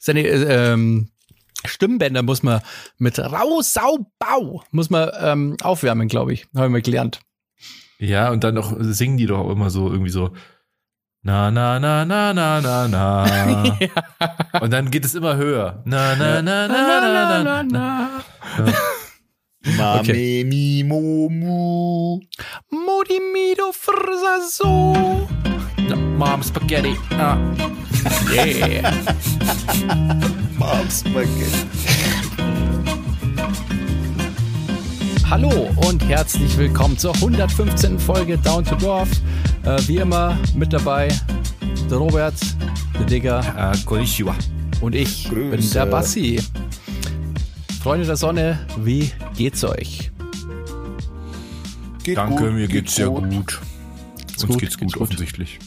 Seine äh, ähm, Stimmbänder muss man mit Rausaubau muss man ähm, aufwärmen, glaube ich. Haben wir gelernt. Ja, und dann auch singen die doch auch immer so irgendwie so na na na na na na na. ja. Und dann geht es immer höher. Na na na na na na na. na. Ja. Mame okay. mi mo mu. Modi mido frsa so. Mom Spaghetti. Ah. Yeah. Mom Spaghetti. Hallo und herzlich willkommen zur 115. Folge Down to Dorf. Äh, wie immer mit dabei der Robert, der Digger äh, Konnichiwa. und ich Grüße. bin der Bassi. Freunde der Sonne, wie geht's euch? Geht Danke, gut, mir geht's sehr gut. gut. Uns gut, geht's gut, geht's offensichtlich.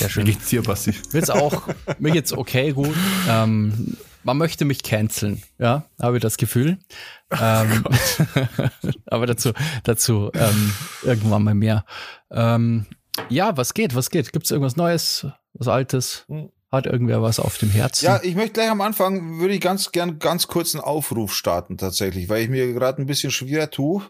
Sehr schön. Wie geht's dir, Basti? Wird's auch, mir geht's okay, gut. Ähm, man möchte mich canceln, ja, habe ich das Gefühl. Ähm, aber dazu, dazu ähm, irgendwann mal mehr. Ähm, ja, was geht, was geht? Gibt's irgendwas Neues, was Altes? Hat irgendwer was auf dem Herzen? Ja, ich möchte gleich am Anfang, würde ich ganz gern ganz kurz einen Aufruf starten tatsächlich, weil ich mir gerade ein bisschen schwer tue.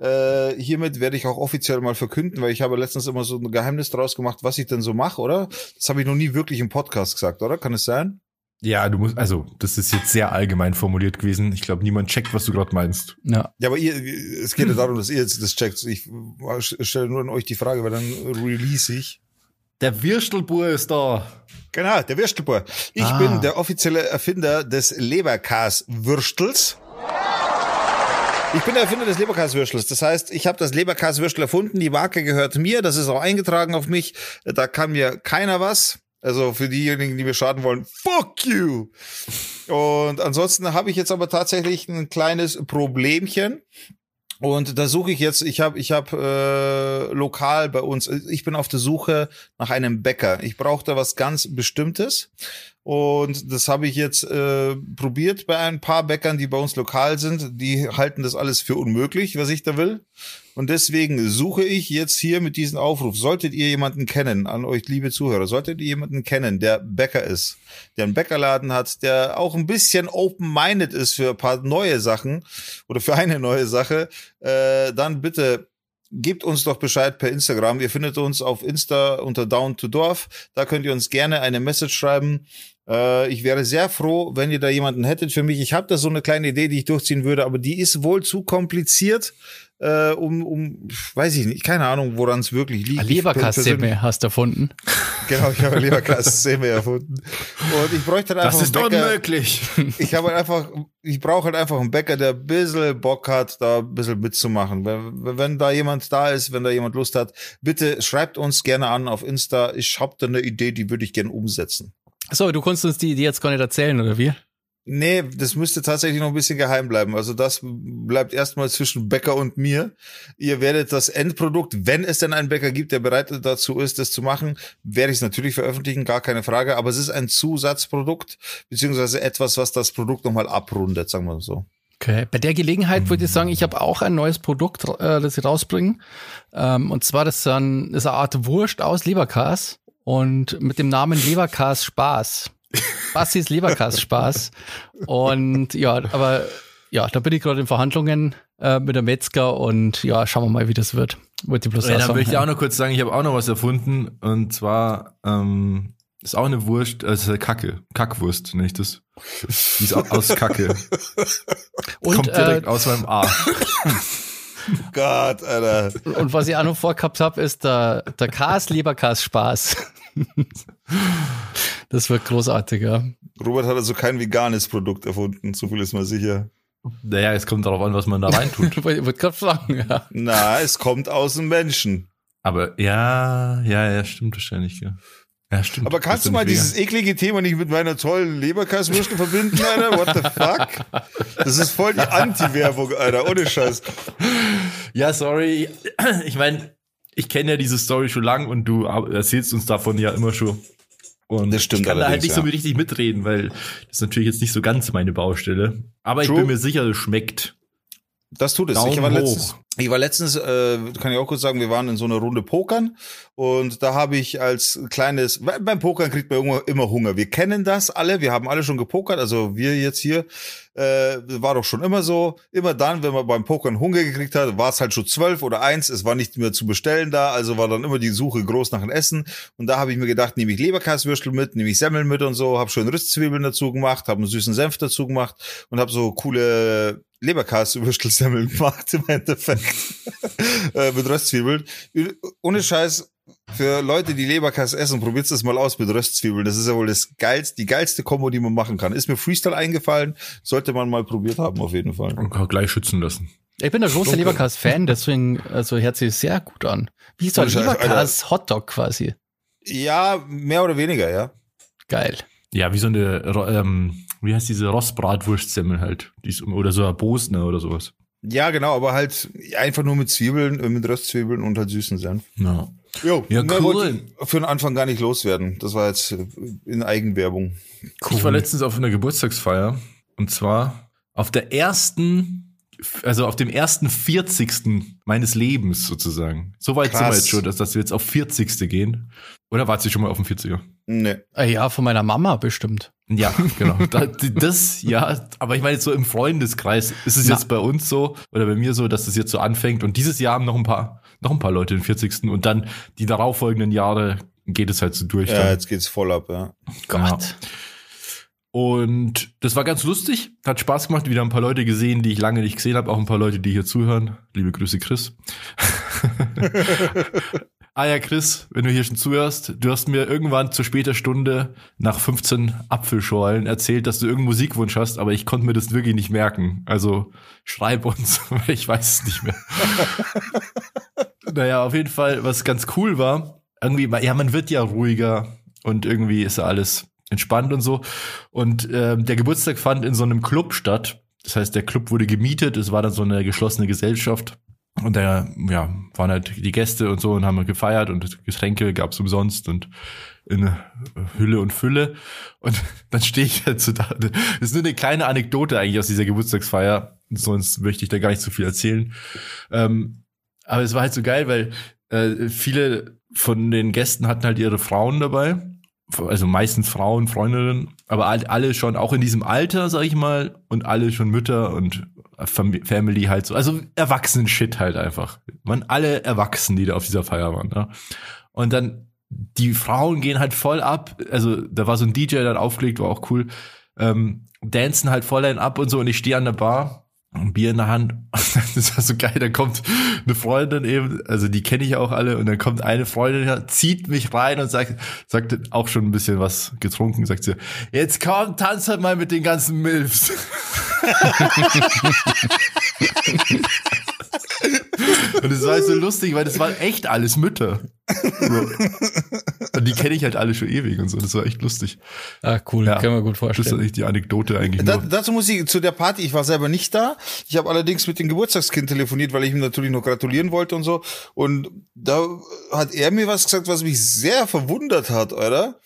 Äh, hiermit werde ich auch offiziell mal verkünden, weil ich habe letztens immer so ein Geheimnis draus gemacht, was ich denn so mache, oder? Das habe ich noch nie wirklich im Podcast gesagt, oder? Kann es sein? Ja, du musst, also, das ist jetzt sehr allgemein formuliert gewesen. Ich glaube, niemand checkt, was du gerade meinst. Ja. Ja, aber ihr, es geht ja darum, dass ihr jetzt das checkt. Ich stelle nur an euch die Frage, weil dann release ich. Der Würstelbur ist da. Genau, der Würstelbur. Ich ah. bin der offizielle Erfinder des Leberkas-Würstels. Ich bin der Erfinder des Leberkaswürstels. Das heißt, ich habe das Leberkaswürstel erfunden. Die Marke gehört mir. Das ist auch eingetragen auf mich. Da kann mir keiner was. Also für diejenigen, die mir schaden wollen, fuck you. Und ansonsten habe ich jetzt aber tatsächlich ein kleines Problemchen. Und da suche ich jetzt, ich habe ich hab, äh, lokal bei uns, ich bin auf der Suche nach einem Bäcker. Ich brauche da was ganz Bestimmtes. Und das habe ich jetzt äh, probiert bei ein paar Bäckern, die bei uns lokal sind. Die halten das alles für unmöglich, was ich da will. Und deswegen suche ich jetzt hier mit diesem Aufruf. Solltet ihr jemanden kennen, an euch liebe Zuhörer, solltet ihr jemanden kennen, der Bäcker ist, der einen Bäckerladen hat, der auch ein bisschen open-minded ist für ein paar neue Sachen oder für eine neue Sache, äh, dann bitte gebt uns doch Bescheid per Instagram. Ihr findet uns auf Insta unter Down to Dorf. Da könnt ihr uns gerne eine Message schreiben. Äh, ich wäre sehr froh, wenn ihr da jemanden hättet für mich. Ich habe da so eine kleine Idee, die ich durchziehen würde, aber die ist wohl zu kompliziert. Äh, um, um, weiß ich nicht, keine Ahnung, woran es wirklich liegt. Leberkassemme hast du erfunden. Genau, ich habe Leberkassemme erfunden. Und ich bräuchte halt einfach Das ist einen Bäcker. unmöglich. Ich habe halt einfach, ich brauche halt einfach einen Bäcker, der ein bisschen Bock hat, da ein bisschen mitzumachen. Wenn, wenn da jemand da ist, wenn da jemand Lust hat, bitte schreibt uns gerne an auf Insta. Ich habe da eine Idee, die würde ich gerne umsetzen. So, du konntest uns die Idee jetzt gar nicht erzählen, oder wie? Nee, das müsste tatsächlich noch ein bisschen geheim bleiben. Also das bleibt erstmal zwischen Bäcker und mir. Ihr werdet das Endprodukt, wenn es denn einen Bäcker gibt, der bereit dazu ist, das zu machen, werde ich es natürlich veröffentlichen, gar keine Frage. Aber es ist ein Zusatzprodukt, beziehungsweise etwas, was das Produkt nochmal abrundet, sagen wir so. Okay, bei der Gelegenheit würde ich sagen, ich habe auch ein neues Produkt, äh, das ich rausbringe. Ähm, und zwar das ist, ein, das ist eine Art Wurst aus Leberkas und mit dem Namen Leberkas Spaß. Bastis Leberkass-Spaß. Und ja, aber ja, da bin ich gerade in Verhandlungen äh, mit der Metzger und ja, schauen wir mal, wie das wird. Wollte bloß ja, dann möchte ich auch noch kurz sagen, ich habe auch noch was erfunden und zwar ähm, ist auch eine Wurst, also Kacke, Kackwurst nenne ich das. Die ist aus Kacke. und, Kommt direkt äh, aus meinem A. Gott, Alter. Und was ich auch noch vorgehabt habe, ist der, der Kas Leberkas Spaß. Das wird großartig, ja. Robert hat also kein veganes Produkt erfunden, so viel ist mal sicher. Naja, es kommt darauf an, was man da reintut. ich wollte gerade fragen, ja. Na, es kommt aus dem Menschen. Aber ja, ja, ja, stimmt wahrscheinlich, ja. Ja, stimmt. Aber kannst du mal dieses eklige Thema nicht mit meiner tollen Leberkasswürste verbinden, Alter? What the fuck? Das ist voll die Anti-Werbung, Alter, ohne Scheiß. Ja, sorry. Ich meine, ich kenne ja diese Story schon lang und du erzählst uns davon ja immer schon. Und das stimmt ich kann da halt nicht ja. so richtig mitreden, weil das ist natürlich jetzt nicht so ganz meine Baustelle. Aber True. ich bin mir sicher, es schmeckt. Das tut es. Daumen ich war hoch. letztens, ich war letztens äh, kann ich auch kurz sagen, wir waren in so einer Runde Pokern und da habe ich als kleines, beim Pokern kriegt man immer, immer Hunger. Wir kennen das alle, wir haben alle schon gepokert, also wir jetzt hier, äh, war doch schon immer so. Immer dann, wenn man beim Pokern Hunger gekriegt hat, war es halt schon zwölf oder eins, es war nicht mehr zu bestellen da, also war dann immer die Suche groß nach dem Essen und da habe ich mir gedacht, nehme ich Leberkaswürstel mit, nehme ich Semmeln mit und so, habe schön Röstzwiebeln dazu gemacht, habe einen süßen Senf dazu gemacht und habe so coole Leberkas-Würstelsemmeln gemacht im Endeffekt. äh, mit Röstzwiebeln. Ohne Scheiß, für Leute, die Leberkas essen, probiert das mal aus mit Röstzwiebeln. Das ist ja wohl das geilste, die geilste Kombo, die man machen kann. Ist mir Freestyle eingefallen, sollte man mal probiert haben, auf jeden Fall. Und kann gleich schützen lassen. Ich bin ein großer Dunkel. Leberkas-Fan, deswegen also hört sich sehr gut an. Wie so ein Leberkas-Hotdog quasi. Ja, mehr oder weniger, ja. Geil. Ja, wie so eine, ähm, wie heißt diese Rostbratwurstsemmel halt? Oder so ein Bosner oder sowas. Ja, genau, aber halt einfach nur mit Zwiebeln, äh, mit Röstzwiebeln und halt süßen Senf. Ja. Jo, Ja, cool. für den Anfang gar nicht loswerden. Das war jetzt äh, in Eigenwerbung. Ich war letztens auf einer Geburtstagsfeier und zwar auf der ersten, also auf dem ersten 40. meines Lebens sozusagen. So weit sind wir Krass. jetzt schon, dass, dass wir jetzt auf 40. gehen. Oder wart ihr schon mal auf dem 40er? Nee. Ah Ja, von meiner Mama bestimmt. Ja, genau. Da, das, ja, aber ich meine jetzt so im Freundeskreis ist es Na. jetzt bei uns so oder bei mir so, dass es jetzt so anfängt und dieses Jahr haben noch ein paar, noch ein paar Leute den 40. und dann die darauffolgenden Jahre geht es halt so durch. Ja, dann. jetzt geht's voll ab, ja. Gott. Und das war ganz lustig, hat Spaß gemacht, wieder ein paar Leute gesehen, die ich lange nicht gesehen habe, auch ein paar Leute, die hier zuhören. Liebe Grüße, Chris. ah ja, Chris, wenn du hier schon zuhörst, du hast mir irgendwann zu später Stunde nach 15 Apfelschorlen erzählt, dass du irgendeinen Musikwunsch hast, aber ich konnte mir das wirklich nicht merken. Also schreib uns, weil ich weiß es nicht mehr. naja, auf jeden Fall, was ganz cool war, irgendwie, ja, man wird ja ruhiger und irgendwie ist ja alles entspannt und so. Und ähm, der Geburtstag fand in so einem Club statt. Das heißt, der Club wurde gemietet, es war dann so eine geschlossene Gesellschaft. Und da ja, waren halt die Gäste und so und haben gefeiert und Getränke gab's umsonst und in Hülle und Fülle. Und dann stehe ich halt so da. Das ist nur eine kleine Anekdote eigentlich aus dieser Geburtstagsfeier. Sonst möchte ich da gar nicht so viel erzählen. Ähm, aber es war halt so geil, weil äh, viele von den Gästen hatten halt ihre Frauen dabei. Also meistens Frauen, Freundinnen, aber all- alle schon auch in diesem Alter, sag ich mal, und alle schon Mütter und Family halt so. Also Erwachsenen-Shit halt einfach. Man, alle Erwachsenen, die da auf dieser Feier waren. Ja. Und dann, die Frauen gehen halt voll ab. Also da war so ein DJ, hat aufgelegt, war auch cool. Ähm, dancen halt voll ein ab und so und ich stehe an der Bar ein Bier in der Hand. Das war so geil. Dann kommt eine Freundin eben, also die kenne ich auch alle, und dann kommt eine Freundin, her, zieht mich rein und sagt, sagt auch schon ein bisschen was getrunken, sagt sie, jetzt komm, tanz halt mal mit den ganzen Milfs. und es war so lustig, weil das waren echt alles Mütter. Und die kenne ich halt alle schon ewig und so. Das war echt lustig. Ah, cool. Ja. Kann man gut Das ist vorstellen. echt die Anekdote eigentlich Da, nur. dazu muss ich zu der Party, ich war selber nicht da. Ich habe allerdings mit dem Geburtstagskind telefoniert, weil ich ihm natürlich noch gratulieren wollte und so. Und da hat er mir was gesagt, was mich sehr verwundert hat, oder?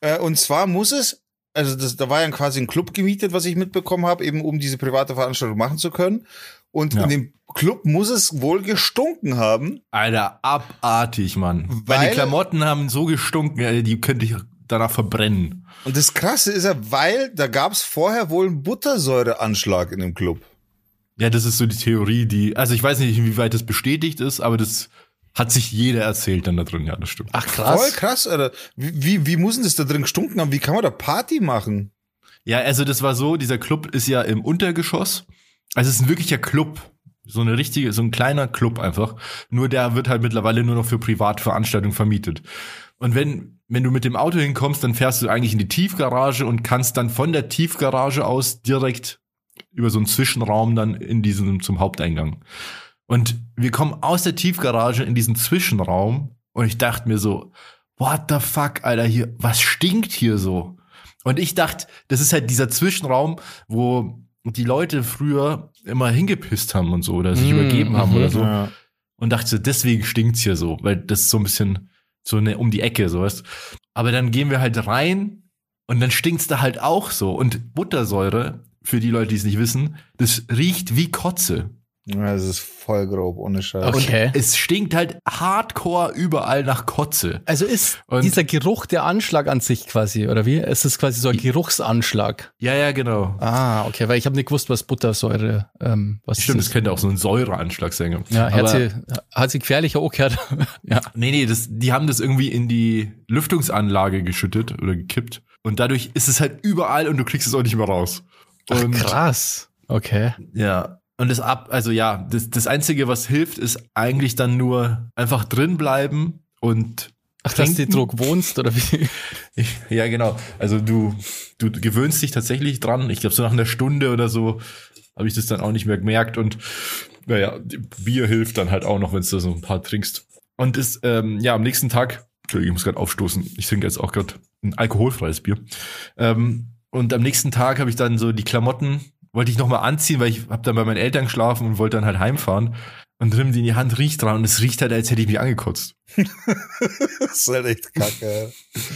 Äh, und zwar muss es, also das, da war ja quasi ein Club gemietet, was ich mitbekommen habe, eben um diese private Veranstaltung machen zu können. Und Ja. in dem Club muss es wohl gestunken haben. Alter, abartig, Mann. Weil, Weil- die Klamotten haben so gestunken, Alter, die könnte ich danach verbrennen. Und das Krasse ist ja, weil da gab es vorher wohl einen Buttersäureanschlag in dem Club. Ja, das ist so die Theorie, die, also ich weiß nicht, inwieweit das bestätigt ist, aber das hat sich jeder erzählt dann da drin, ja, das stimmt. Ach, Voll krass. krass, Alter. Wie, wie, wie muss denn das da drin gestunken haben? Wie kann man da Party machen? Ja, also das war so, dieser Club ist ja im Untergeschoss. Also es ist ein wirklicher Club. So eine richtige, so ein kleiner Club einfach. Nur der wird halt mittlerweile nur noch für Privatveranstaltungen vermietet. Und wenn, wenn du mit dem Auto hinkommst, dann fährst du eigentlich in die Tiefgarage und kannst dann von der Tiefgarage aus direkt über so einen Zwischenraum dann in diesen, zum Haupteingang. Und wir kommen aus der Tiefgarage in diesen Zwischenraum und ich dachte mir so, what the fuck, Alter, hier, was stinkt hier so? Und ich dachte, das ist halt dieser Zwischenraum, wo die Leute früher immer hingepisst haben und so oder sich Mm, übergeben haben mhm. oder so. Ja. Und dachte deswegen stinkt's hier so, weil das ist so ein bisschen so eine um die Ecke, so weißt. Aber dann gehen wir halt rein und dann stinkt's da halt auch so. Und Buttersäure, für die Leute, die es nicht wissen, das riecht wie Kotze. Ja, das ist voll grob, ohne Scheiß. Okay. Es stinkt halt hardcore überall nach Kotze. Also ist Und- dieser Geruch der Anschlag an sich quasi, oder wie? Es ist quasi so ein Geruchsanschlag. Ja, ja, genau. Ah, okay, weil ich habe nicht gewusst, was Buttersäure, ähm, was Stimmt, ist das könnte auch so ein Säureanschlag sein. Ja, Aber- hat sie, hat sie gefährlicher auch gehört. ja. Nee, nee, das, die haben das irgendwie in die Lüftungsanlage geschüttet oder gekippt. Und dadurch ist es halt überall und du kriegst es auch nicht mehr raus. Ach, Und krass. Okay. Ja. Und das ab, also ja, das, das Einzige, was hilft, ist eigentlich dann nur einfach drin bleiben und Ach, dass du Trinken? Druck wohnst, oder wie? Ich, ja, genau. Also du, du gewöhnst dich tatsächlich dran. Ich glaube, so nach einer Stunde oder so habe ich das dann auch nicht mehr gemerkt. Und naja, Bier hilft dann halt auch noch, wenn du da so ein paar trinkst. Und ist, ähm, ja, am nächsten Tag, Entschuldigung, ich muss gerade aufstoßen. Ich trinke jetzt auch gerade ein alkoholfreies Bier. Ähm, und am nächsten Tag habe ich dann so die Klamotten, wollte ich nochmal anziehen, weil ich habe dann bei meinen Eltern geschlafen und wollte dann halt heimfahren. Und nimm die in die Hand, riecht dran und es riecht halt, als hätte ich mich angekotzt. das ist halt echt kacke.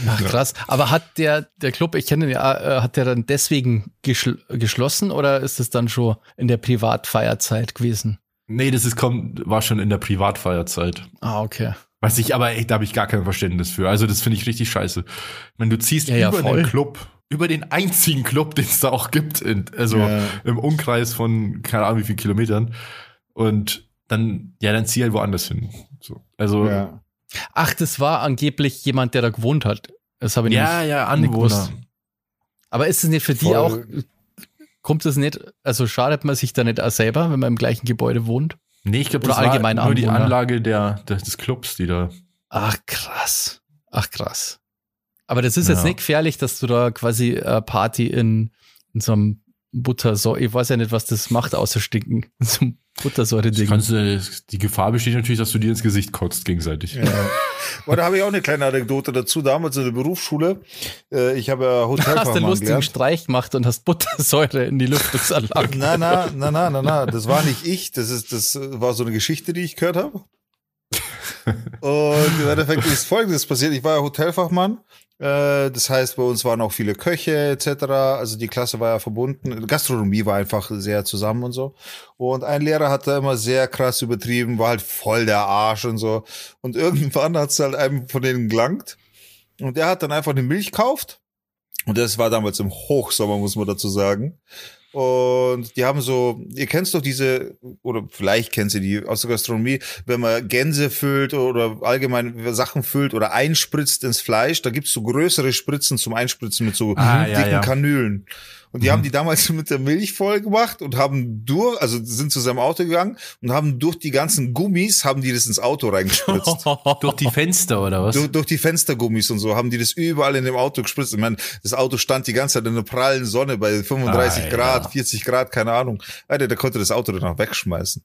Ach, krass. Aber hat der, der Club, ich kenne den ja, äh, hat der dann deswegen geschl geschlossen oder ist es dann schon in der Privatfeierzeit gewesen? Nee, das ist kommt, war schon in der Privatfeierzeit. Ah, okay. Was ich aber echt, da habe ich gar kein Verständnis für. Also das finde ich richtig scheiße. Wenn du ziehst Ja, ja, über voll. den Club, über den einzigen Club, den es da auch gibt, in, also Ja. im Umkreis von keine Ahnung wie viel Kilometern. Und dann, ja, dann zieh halt woanders hin. So. Also ja. Ach, das war angeblich jemand, der da gewohnt hat. Das habe ich ja, nicht. ja, nicht Anwohner. gewusst. Aber ist es nicht für die Voll. auch, kommt es nicht, also schadet man sich da nicht auch selber, wenn man im gleichen Gebäude wohnt? Nee, ich glaube, das allgemein war nur die Anwohner. Anlage der, der, des Clubs, die da. Ach, krass. Ach, krass. Aber das ist jetzt Ja. nicht gefährlich, dass du da quasi äh, Party in, in so einem Buttersäure, ich weiß ja nicht, was das macht, außer stinken. In so Buttersäure-Ding. kannst du, die Gefahr besteht natürlich, dass du dir ins Gesicht kotzt gegenseitig. Ja. Aber da habe ich auch eine kleine Anekdote dazu. Damals in der Berufsschule, äh, ich habe ja Du hast den Hotelfachmann lustigen gelernt. Streich gemacht und hast Buttersäure in die Lüftungsanlage. Na, na, na, na, na, na, das war nicht ich, das ist, das war so eine Geschichte, die ich gehört habe. Und im Endeffekt ist folgendes passiert. Ich war ja Hotelfachmann. Äh, Das heißt, bei uns waren auch viele Köche etc. Also die Klasse war ja verbunden. Gastronomie war einfach sehr zusammen und so. Und ein Lehrer hat da immer sehr krass übertrieben, war halt voll der Arsch und so. Und irgendwann hat es halt einem von denen gelangt. Und der hat dann einfach eine Milch gekauft. Und das war damals im Hochsommer, muss man dazu sagen. Und die haben so, ihr kennt doch diese, oder vielleicht kennt ihr die aus der Gastronomie, wenn man Gänse füllt oder allgemein Sachen füllt oder einspritzt ins Fleisch, da gibt's so größere Spritzen zum Einspritzen mit so Ah, ja, dicken ja. Kanülen. Und die Mhm. haben die damals mit der Milch voll gemacht und haben durch, also sind zu seinem Auto gegangen und haben durch die ganzen Gummis, haben die das ins Auto reingespritzt. Durch die Fenster oder was? durch, durch die Fenstergummis und so haben die das überall in dem Auto gespritzt. Ich meine, das Auto stand die ganze Zeit in der prallen Sonne bei 35 Ah, Grad, ja. 40 Grad, keine Ahnung. Alter, der konnte das Auto danach wegschmeißen.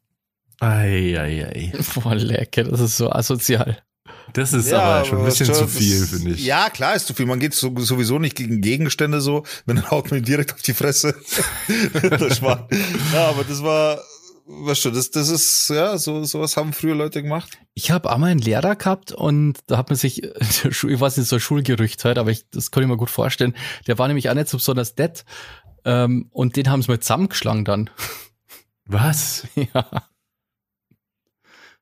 Ei, ei, ei. Boah, lecker, das ist so asozial. Das ist aber schon ein bisschen zu viel, finde ich. Ja, klar ist zu viel. Man geht so, sowieso nicht gegen Gegenstände so, wenn dann haut man ihn direkt auf die Fresse. das war, ja, aber das war, weißt du, das, das ist, ja, so, sowas haben früher Leute gemacht. Ich habe einmal einen Lehrer gehabt und da hat man sich, ich weiß nicht, so ein Schulgerücht halt, aber ich, das kann ich mir gut vorstellen. Der war nämlich auch nicht so besonders dead. Ähm, und den haben sie mal zusammengeschlagen dann. Was? ja.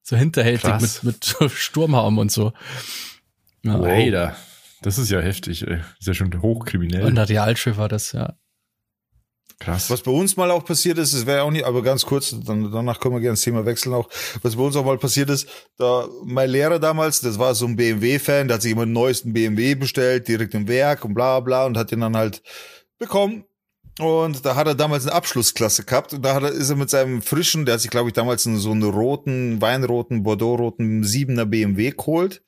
So hinterhältig Krass. mit, mit Sturmhaum und so. Ja. Alter, das ist ja heftig, ey. Ist ja schon hochkriminell. Und der Realschule war das, ja. Krass. Was bei uns mal auch passiert ist, es wäre auch nicht, aber ganz kurz, dann, danach können wir gerne das Thema wechseln auch. Was bei uns auch mal passiert ist, da mein Lehrer damals, das war so ein BMW-Fan, der hat sich immer den neuesten BMW bestellt, direkt im Werk und bla bla und hat den dann halt bekommen. Und da hat er damals eine Abschlussklasse gehabt und da hat er, ist er mit seinem frischen, der hat sich, glaube ich, damals einen, so einen roten, weinroten, Bordeaux-roten siebener BMW geholt.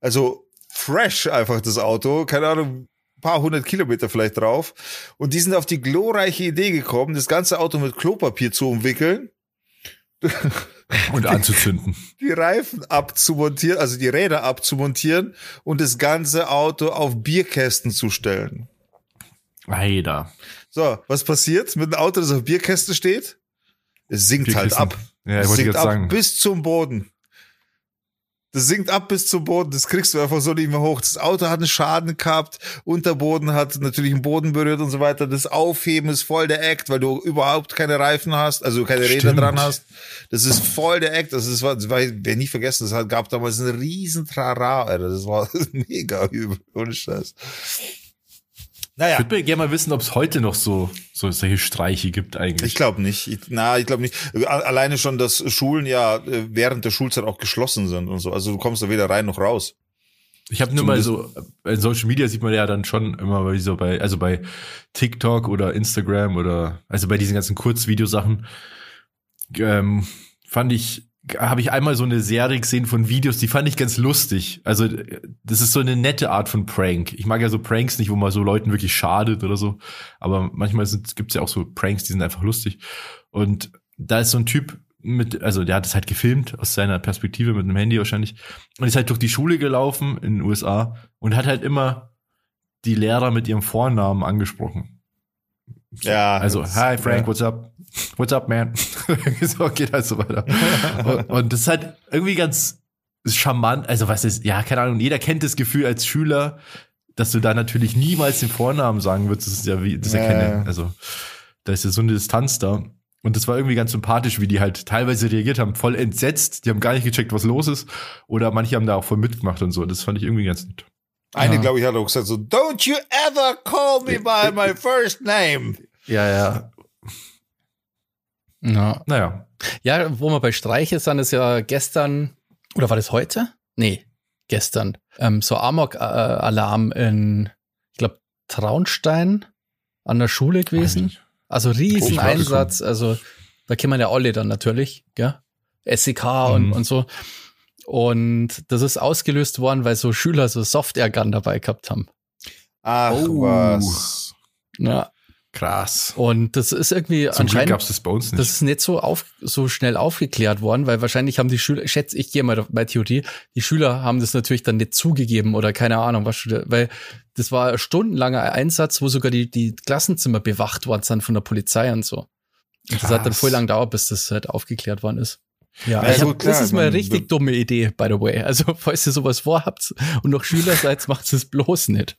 Also fresh einfach das Auto, keine Ahnung, paar hundert Kilometer vielleicht drauf. Und die sind auf die glorreiche Idee gekommen, das ganze Auto mit Klopapier zu umwickeln, Und anzuzünden. die Reifen abzumontieren, also die Räder abzumontieren und das ganze Auto auf Bierkästen zu stellen. Alter. So, was passiert mit dem Auto, das auf Bierkästen steht? Es sinkt halt ab. Ja, es sinkt ab sagen. bis zum Boden. das sinkt ab bis zum Boden, das kriegst du einfach so nicht mehr hoch. Das Auto hat einen Schaden gehabt, Unterboden hat natürlich den Boden berührt und so weiter. Das Aufheben ist voll der Act, weil du überhaupt keine Reifen hast, also keine Räder Stimmt. dran hast. Das ist voll der Act. Das war, das war ich werde nie vergessen, es gab damals einen riesen Trara, Alter. Das war mega übel, ohne Scheiß. Naja. Ich würde gerne mal wissen, ob es heute noch so, so solche Streiche gibt eigentlich. Ich glaube nicht. Ich, na, ich glaube nicht. Alleine schon, dass Schulen ja äh, während der Schulzeit auch geschlossen sind und so. Also du kommst da weder rein noch raus. Ich habe nur mal so, in Social Media sieht man ja dann schon immer bei so bei, also bei TikTok oder Instagram oder, also bei diesen ganzen Kurzvideosachen, ähm, fand ich, habe ich einmal so eine Serie gesehen von Videos, die fand ich ganz lustig. Also das ist so eine nette Art von Prank. Ich mag ja so Pranks nicht, wo man so Leuten wirklich schadet oder so. Aber manchmal gibt es ja auch so Pranks, die sind einfach lustig. Und da ist so ein Typ mit, also der hat es halt gefilmt aus seiner Perspektive mit einem Handy wahrscheinlich und ist halt durch die Schule gelaufen in den USA und hat halt immer die Lehrer mit ihrem Vornamen angesprochen. Ja. Also, hi Frank, ja. what's up? What's up, man? so geht halt so weiter. und, und das ist halt irgendwie ganz charmant. Also, was ist, ja, keine Ahnung, jeder kennt das Gefühl als Schüler, dass du da natürlich niemals den Vornamen sagen würdest. Das ist ja wie, das Ja, erkenne. ja. Also, da ist ja so eine Distanz da. Und das war irgendwie ganz sympathisch, wie die halt teilweise reagiert haben, voll entsetzt. Die haben gar nicht gecheckt, was los ist. Oder manche haben da auch voll mitgemacht und so. Das fand ich irgendwie ganz nett. Eine, Ja. glaube ich, hat auch gesagt so, don't you ever call me by my first name. Ja, ja. Ja. Naja. ja, wo wir bei Streiche sind, ist ja gestern, oder war das heute? Nee, gestern. Ähm, so Amok-Alarm in, ich glaube, Traunstein an der Schule gewesen. Also riesen Einsatz, also da kennen wir ja alle dann natürlich, gell? SEK und, Mhm. und so. Und das ist ausgelöst worden, weil so Schüler so Soft-Air-Gun dabei gehabt haben. Ach Oh. was. Ja. Krass. Und das ist irgendwie Zum anscheinend. gab's das bei uns nicht. Das ist nicht so auf, so schnell aufgeklärt worden, weil wahrscheinlich haben die Schüler, schätze ich, gehe mal meine Theorie, die Schüler haben das natürlich dann nicht zugegeben oder keine Ahnung, was, weil das war ein stundenlanger Einsatz, wo sogar die, die Klassenzimmer bewacht worden sind von der Polizei und so. Und das hat dann voll lang gedauert, bis das halt aufgeklärt worden ist. Ja, Ja, ich hab, klar, das ist mal eine richtig dumme Idee, by the way. Also, falls ihr sowas vorhabt und noch Schüler seid, macht es bloß nicht.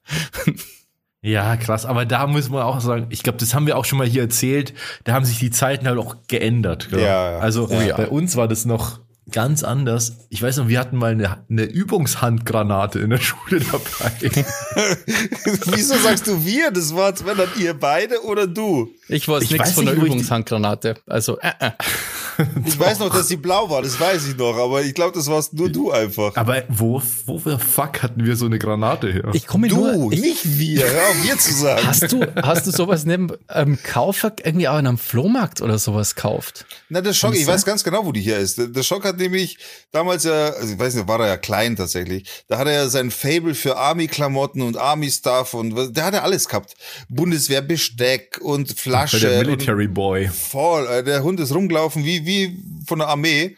Ja, krass. Aber da muss man auch sagen, ich glaube, das haben wir auch schon mal hier erzählt. Da haben sich die Zeiten halt auch geändert. Ja, ja. Also Oh ja. bei uns war das noch ganz anders. Ich weiß noch, wir hatten mal eine, eine Übungshandgranate in der Schule dabei. Wieso sagst du wir? Das war wenn dann ihr beide oder du. Ich weiß Ich nichts weiß von der nicht, Übungshandgranate. Also, äh, äh. Ich weiß noch, dass sie blau war, das weiß ich noch, aber ich glaube, das warst nur du einfach. Aber wo, wo the fuck hatten wir so eine Granate her? ich komme Du, nur, ich, nicht wir. Hör auf, wir zu sagen. Hast du, hast du sowas neben ähm, Kaufer irgendwie auch in einem Flohmarkt oder sowas kauft? Na, der Schock, ich weiß ganz genau, wo die hier ist. Der Schock hat nämlich damals ja, also ich weiß nicht, war er ja klein tatsächlich. Da hat er ja sein Fable für Army-Klamotten und Army-Stuff und was- der hat ja alles gehabt. Bundeswehrbesteck und Flasche. der Military Boy. voll. äh, Der Hund ist rumgelaufen wie, wie von der Armee.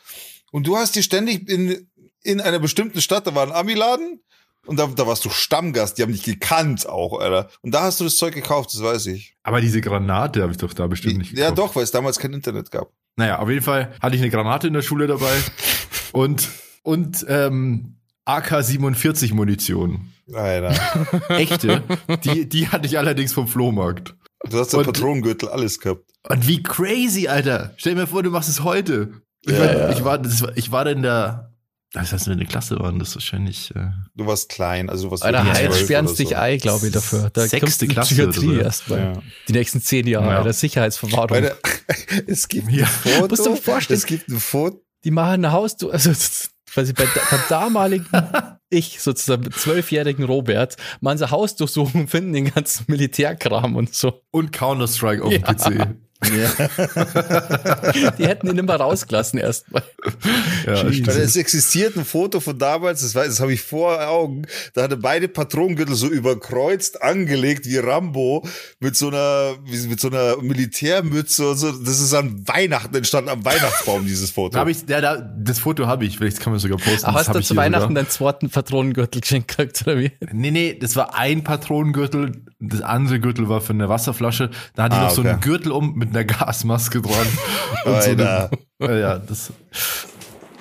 Und du hast die ständig in, in einer bestimmten Stadt, da war ein Army-Laden. Und da, da warst du Stammgast, die haben dich gekannt auch, Alter. Und da hast du das Zeug gekauft, das weiß ich. Aber diese Granate habe ich doch da bestimmt nicht Ja, gekauft. doch, weil es damals kein Internet gab. Naja, auf jeden Fall hatte ich eine Granate in der Schule dabei und, und ähm, AK-47 Munition. Alter. Echte. die, die hatte ich allerdings vom Flohmarkt. Du hast den Und- Patronengürtel, alles gehabt. Und wie crazy, Alter. Stell dir mal vor, du machst es heute. Ich, Ja, war, ja. ich, war, das war, ich war da in der, das heißt, in der Klasse waren das wahrscheinlich äh, Du warst klein, also du warst Alter, zwölf sperren dich so. ein, glaube ich, dafür. Da Sechste kommst du in Klasse Psychiatrie oder so. erstmal. Ja. Die nächsten zehn Jahre, Ja. Alter. Sicherheitsverwahrung. Alter, es gibt Ja. ein Musst du Foto, dir vorstellen. es gibt ein Foto, die machen ein Haus, du, also quasi bei, beim damaligen ich, sozusagen zwölfjährigen Robert, machen sie Hausdurchsuchung, finden den ganzen Militärkram und so. und Counter-Strike auf dem Ja. PC. Die hätten ihn immer rausgelassen erstmal. Ja, es existiert ein Foto von damals, das, weiß, das habe ich vor Augen, da hatte beide Patronengürtel so überkreuzt angelegt wie Rambo mit so einer mit so einer Militärmütze und so. Das ist an Weihnachten entstanden, am Weihnachtsbaum dieses Foto. Da hab ich, ja, da, das Foto habe ich, vielleicht kann man sogar posten. Das hast du ich zu Weihnachten sogar. deinen zweiten Patronengürtel geschenkt gekriegt, oder wie? Nee, nee, das war ein Patronengürtel, das andere Gürtel war für eine Wasserflasche. Da hatte ich Ah, noch so okay. einen Gürtel um mit einer Gasmaske dran. Und so Alter. eine, ja, das,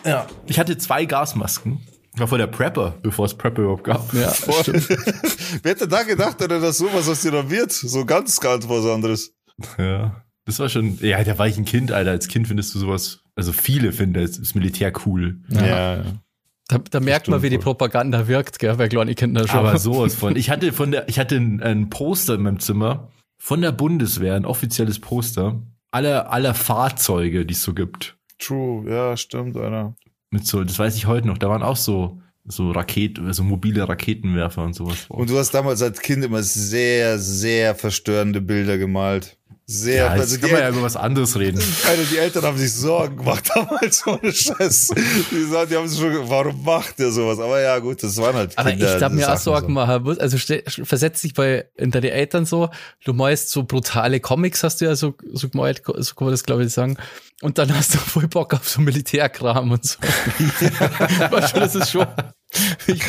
ja, ich hatte zwei Gasmasken. War vor der Prepper, bevor es Prepper überhaupt gab. Ja. Wer hätte da gedacht, dass sowas aus dir noch wird? So ganz, ganz was anderes. Ja. Das war schon, ja, da war ich ein Kind, Alter. Als Kind findest du sowas, also viele finden das, das Militär cool. Ja. Da, da merkt man, wie die. Propaganda wirkt, gell, bei kleinen Kindern schon. Aber sowas von. Ich hatte von der, ich hatte ein, ein Poster in meinem Zimmer von der Bundeswehr, ein offizielles Poster aller, aller Fahrzeuge, die es so gibt. True, ja, stimmt, Alter. Mit so, das weiß ich heute noch, da waren auch so, so Raketen, so mobile Raketenwerfer und sowas. Und du hast damals als Kind immer sehr, sehr verstörende Bilder gemalt. Sehr, ja, jetzt also kann man ja über was anderes reden. Alter, die Eltern haben sich Sorgen gemacht damals, ohne Scheiß. Die, sagen, die haben sich schon, warum macht der sowas? Aber ja, gut, das waren halt Aber Kinder, ich habe mir auch Sorgen so. machen. Also versetz dich bei in deine Eltern so, du malst so brutale Comics, hast du ja so, so gemalt, so kann man das glaube ich sagen. Und dann hast du voll Bock auf so Militärkram und so. weißt du, das ist schon. Ich,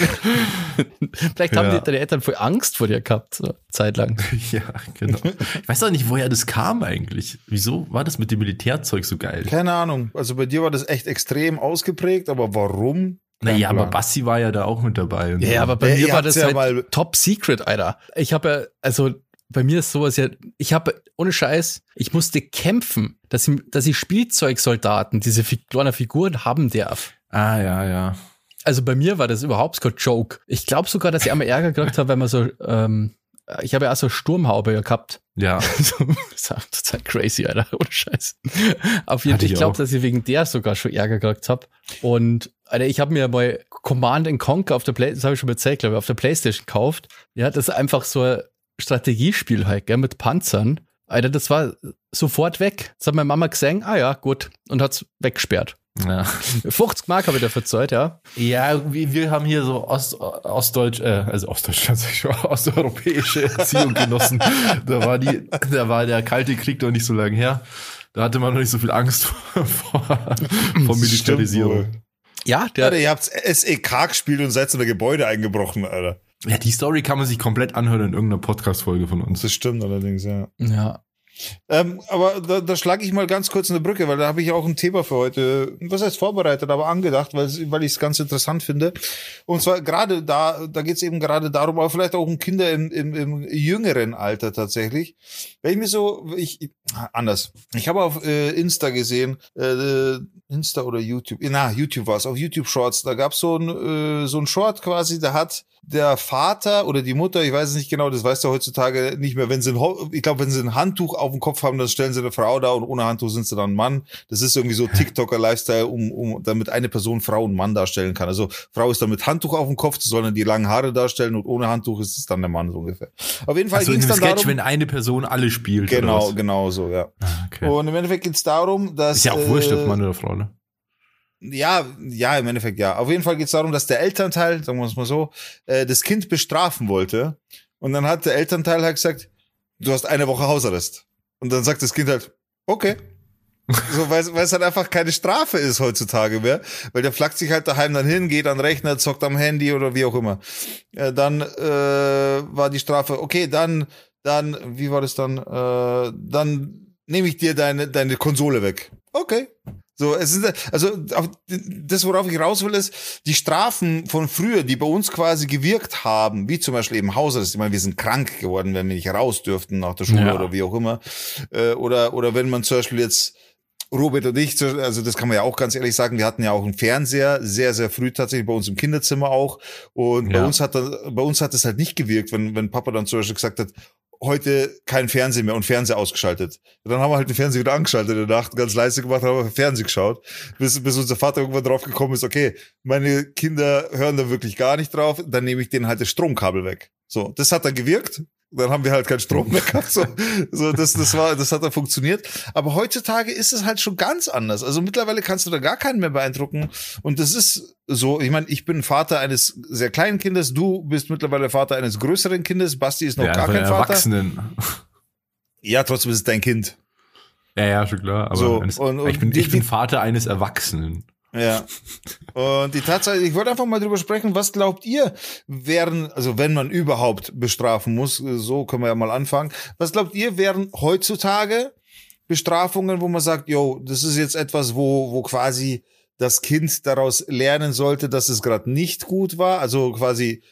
vielleicht haben Ja. die, deine Eltern voll Angst vor dir gehabt, so zeitlang. ja, genau. Ich weiß auch nicht, woher das kam eigentlich. Wieso war das mit dem Militärzeug so geil? Keine Ahnung. Also bei dir war das echt extrem ausgeprägt, aber warum? Kein Naja, aber. Bassi war ja da auch mit dabei. und Ja, so. aber bei Ja, mir war das ja halt mal- top secret, Alter. Ich habe ja, also bei mir ist sowas ja, ich habe ohne Scheiß, ich musste kämpfen, dass ich, dass ich Spielzeugsoldaten, diese kleinen Figuren haben darf. Ah, ja, ja. Also bei mir war das überhaupt kein Joke. Ich glaube sogar, dass ich einmal Ärger gekriegt habe, wenn man so, ähm, ich habe ja auch so Sturmhaube gehabt. Ja, das war total crazy, Alter, ohne Scheiß. Auf jeden Fall, ich glaube, dass ich wegen der sogar schon Ärger gekriegt habe. Und Alter, ich habe mir mal Command and Conquer auf der Play, das habe ich schon mal erzählt, glaube ich, auf der Playstation gekauft. Ja, das ist einfach so Strategiespiel halt, gell, mit Panzern. Alter, das war sofort weg. Das hat meine Mama gesehen, ah ja, gut, und hat's weggesperrt. ja. 50 Mark habe ich dafür gezahlt, ja. Ja, wir, wir haben hier so Ost, Ostdeutsch, äh, also schon, osteuropäische Erziehung genossen. Da war die, da war der Kalte Krieg noch nicht so lange her. Da hatte man noch nicht so viel Angst vor, vor, vor Militarisierung. Ja, der, Alter, ihr habt SEK gespielt und seid in ein Gebäude eingebrochen, Alter. Ja, die Story kann man sich komplett anhören in irgendeiner Podcast-Folge von uns. Das stimmt allerdings, ja. ja. Ähm, aber da, da schlage ich mal ganz kurz eine Brücke, weil da habe ich auch ein Thema für heute, was heißt vorbereitet, aber angedacht, weil, weil ich es ganz interessant finde. Und zwar gerade da, da geht es eben gerade darum, aber vielleicht auch um Kinder im, im, im jüngeren Alter tatsächlich. Wenn ich mir so, ich anders. Ich habe auf äh, Insta gesehen, äh, Insta oder YouTube, na, YouTube war es, auf YouTube Shorts, da gab so ein, äh, so ein Short quasi, da hat der Vater oder die Mutter, ich weiß es nicht genau, das weißt du heutzutage nicht mehr, wenn sie ein, ich glaube, wenn sie ein Handtuch auf dem Kopf haben, dann stellen sie eine Frau da und ohne Handtuch sind sie dann ein Mann. Das ist irgendwie so TikToker-Lifestyle, um, um, damit eine Person Frau und Mann darstellen kann. Also Frau ist dann mit Handtuch auf dem Kopf, das sollen dann die langen Haare darstellen und ohne Handtuch ist es dann der Mann so ungefähr. Auf jeden Fall Also in ging es dann Sketch, darum, wenn eine Person alle spielt. genau, genau so, ja. Ah, okay. Und im Endeffekt geht es darum, dass Ist ja auch wurscht, ob äh, Mann oder Frau? Ja, ja, im Endeffekt ja. Auf jeden Fall geht es darum, dass der Elternteil, sagen wir es mal so, äh, das Kind bestrafen wollte. Und dann hat der Elternteil halt gesagt, du hast eine Woche Hausarrest. Und dann sagt das Kind halt, okay. So, weil, es halt einfach keine Strafe ist heutzutage mehr. Weil der flackt sich halt daheim dann hin, geht an Rechner, zockt am Handy oder wie auch immer. Äh, dann äh, war die Strafe, okay, dann, dann, wie war das dann? Äh, dann nehme ich dir deine, deine Konsole weg. Okay. So, es ist, also, das, worauf ich raus will, ist, die Strafen von früher, die bei uns quasi gewirkt haben, wie zum Beispiel eben Hausarrest, ich meine, wir sind krank geworden, wenn wir nicht raus dürften nach der Schule Ja. oder wie auch immer, äh, oder, oder wenn man zum Beispiel jetzt, Robert und ich, also das kann man ja auch ganz ehrlich sagen, wir hatten ja auch einen Fernseher, sehr, sehr früh tatsächlich, bei uns im Kinderzimmer auch. Und bei Ja. uns hat dann, bei uns hat es halt nicht gewirkt, wenn, wenn Papa dann zum Beispiel gesagt hat, heute kein Fernsehen mehr und Fernseher ausgeschaltet. Dann haben wir halt den Fernseher wieder angeschaltet in der Nacht, ganz leise gemacht, haben Fernsehen geschaut, bis, bis unser Vater irgendwann drauf gekommen ist, okay, meine Kinder hören da wirklich gar nicht drauf, dann nehme ich denen halt das Stromkabel weg. So, das hat dann gewirkt. Dann haben wir halt keinen Strom mehr gehabt. So, so das, das war, das hat dann funktioniert. Aber heutzutage ist es halt schon ganz anders. Also mittlerweile kannst du da gar keinen mehr beeindrucken. Und das ist so, ich meine, ich bin Vater eines sehr kleinen Kindes, du bist mittlerweile Vater eines größeren Kindes, Basti ist noch ja, gar kein den Vater. Erwachsenen. Ja, trotzdem ist es dein Kind. Ja, ja, schon klar. Aber So, eines, und- und ich, bin, ich bin Vater eines Erwachsenen. Ja. Und die Tatsache, ich wollte einfach mal drüber sprechen, was glaubt ihr, wären, also wenn man überhaupt bestrafen muss, so können wir ja mal anfangen, was glaubt ihr, wären heutzutage Bestrafungen, wo man sagt, yo, das ist jetzt etwas, wo, wo quasi das Kind daraus lernen sollte, dass es gerade nicht gut war? Also quasi,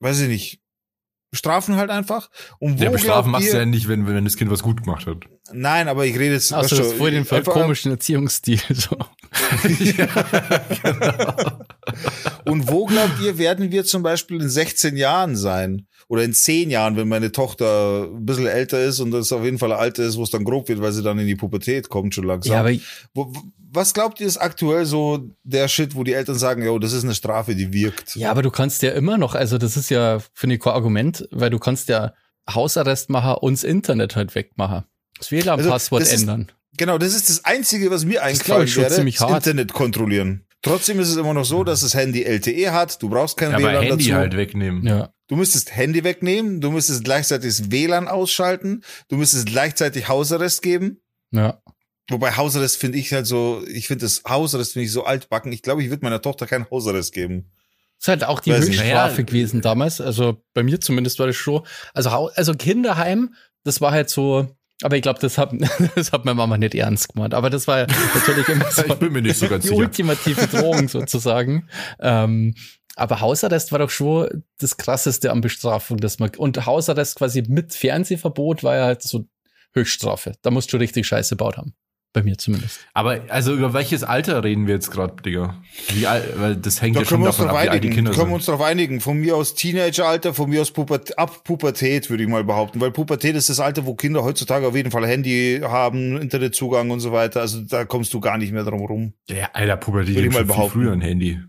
weiß ich nicht, bestrafen halt einfach. Und wo Ja, bestrafen machst du ja nicht, wenn, wenn das Kind was gut gemacht hat. Nein, aber ich rede jetzt. Also das voll den voll komischen Erziehungsstil. So. Und wo glaubt ihr, werden wir zum Beispiel in 16 Jahren sein? Oder in 10 Jahren, wenn meine Tochter ein bisschen älter ist und das auf jeden Fall Alter ist, wo es dann grob wird, weil sie dann in die Pubertät kommt schon langsam. Ja, aber wo, was glaubt ihr ist aktuell so der Shit, wo die Eltern sagen, yo, das ist eine Strafe, die wirkt? Ja, aber du kannst ja immer noch, also das ist ja, finde ich, kein Argument, weil du kannst ja Hausarrest machen und das Internet halt wegmachen. Das WLAN-Passwort Also, das ist- ändern. Genau, das ist das Einzige, was mir eingefallen ich schon wäre, ziemlich das hart. Internet kontrollieren. Trotzdem ist es immer noch so, dass das Handy LTE hat, du brauchst kein Ja, aber WLAN Handy dazu. halt wegnehmen. Ja. Du müsstest Handy wegnehmen, du müsstest gleichzeitig das WLAN ausschalten, du müsstest gleichzeitig Hausarrest geben. Ja. Wobei Hausarrest finde ich halt so, ich finde das Hausarrest finde ich so altbacken. Ich glaube, ich würde meiner Tochter keinen Hausarrest geben. ist halt auch die Weiß. Höchststrafe Ja. gewesen damals. Also bei mir zumindest war das schon. Also, also Kinderheim, das war halt so. Aber ich glaube, das hat, das hat meine Mama nicht ernst gemeint. Aber das war ja natürlich immer so Ich bin mir nicht so ganz die sicher. ultimative Drohung sozusagen. Ähm, aber Hausarrest war doch schon das krasseste an Bestrafung, das man, und Hausarrest quasi mit Fernsehverbot war ja halt so Höchststrafe. Da musst du richtig Scheiße gebaut haben. Bei mir zumindest. Aber also über welches Alter reden wir jetzt gerade, Digga? Wie alt, weil das hängt Da ja schon wir davon ab, wie alt die einigen. Kinder Können wir sind. uns darauf einigen. Von mir aus Teenageralter, von mir aus Pubert ab Pubertät, würde ich mal behaupten. Weil Pubertät ist das Alter, wo Kinder heutzutage auf jeden Fall Handy haben, Internetzugang und so weiter. Also da kommst du gar nicht mehr drum rum. Ja, Alter, Pubertät Würde ich ist mal schon viel behaupten. früher ein Handy.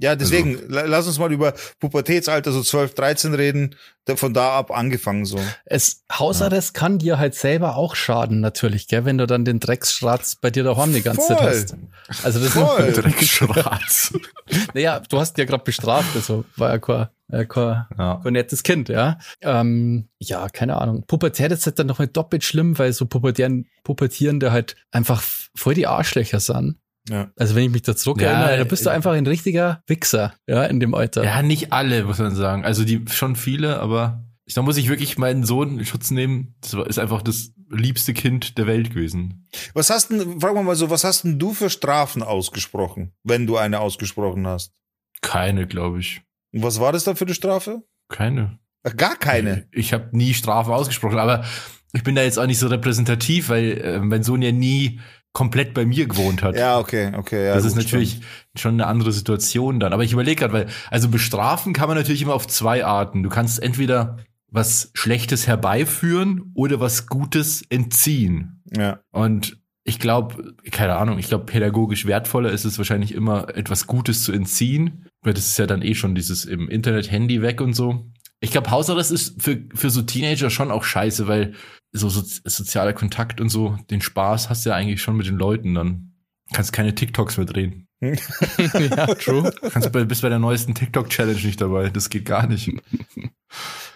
Ja, deswegen, la- lass uns mal über Pubertätsalter, so 12, 13 reden. Von da ab angefangen so. Es, Hausarrest kann dir halt selber auch schaden, natürlich, gell, wenn du dann den Drecksschratz bei dir daheim die ganze Zeit Voll. hast. Also das Voll. Dreckschratz. naja, du hast ja gerade bestraft, also war ja kein, äh, kein, ja. kein nettes Kind, ja. Ähm, ja, keine Ahnung. Pubertät ist halt dann nochmal doppelt schlimm, weil so Pubertieren, Pubertierende halt einfach voll die Arschlöcher sind. Ja. Also wenn ich mich da zurück Ja, erinnere, da bist du äh, einfach ein richtiger Wichser, ja, in dem Alter. ja, nicht alle, muss man sagen. Also die schon viele, aber ich, da muss ich wirklich meinen Sohn in Schutz nehmen. Das war- ist einfach das liebste Kind der Welt gewesen. Was hast denn, fragen wir mal so, was hast denn du für Strafen ausgesprochen, wenn du eine ausgesprochen hast? Keine, glaube ich. Und was war das dann für eine Strafe? Keine. Ach, gar keine. Ich habe nie Strafe ausgesprochen, aber ich bin da jetzt auch nicht so repräsentativ, weil äh, mein Sohn ja nie komplett bei mir gewohnt hat. Ja, okay, okay. Ja, das ist natürlich stimmt. schon eine andere Situation dann. Aber ich überlege gerade, weil, also bestrafen kann man natürlich immer auf zwei Arten. Du kannst entweder was Schlechtes herbeiführen oder was Gutes entziehen. Ja. Und ich glaube, keine Ahnung, ich glaube, pädagogisch wertvoller ist es wahrscheinlich immer, etwas Gutes zu entziehen. Weil das ist ja dann eh schon dieses im Internet Handy weg und so. Ich glaube, Hausarrest ist für, für so Teenager schon auch scheiße, weil so, so sozialer Kontakt und so, den Spaß hast du ja eigentlich schon mit den Leuten dann. Kannst keine TikToks mehr drehen. ja, true. Kannst bei, bist bei der neuesten TikTok-Challenge nicht dabei. Das geht gar nicht.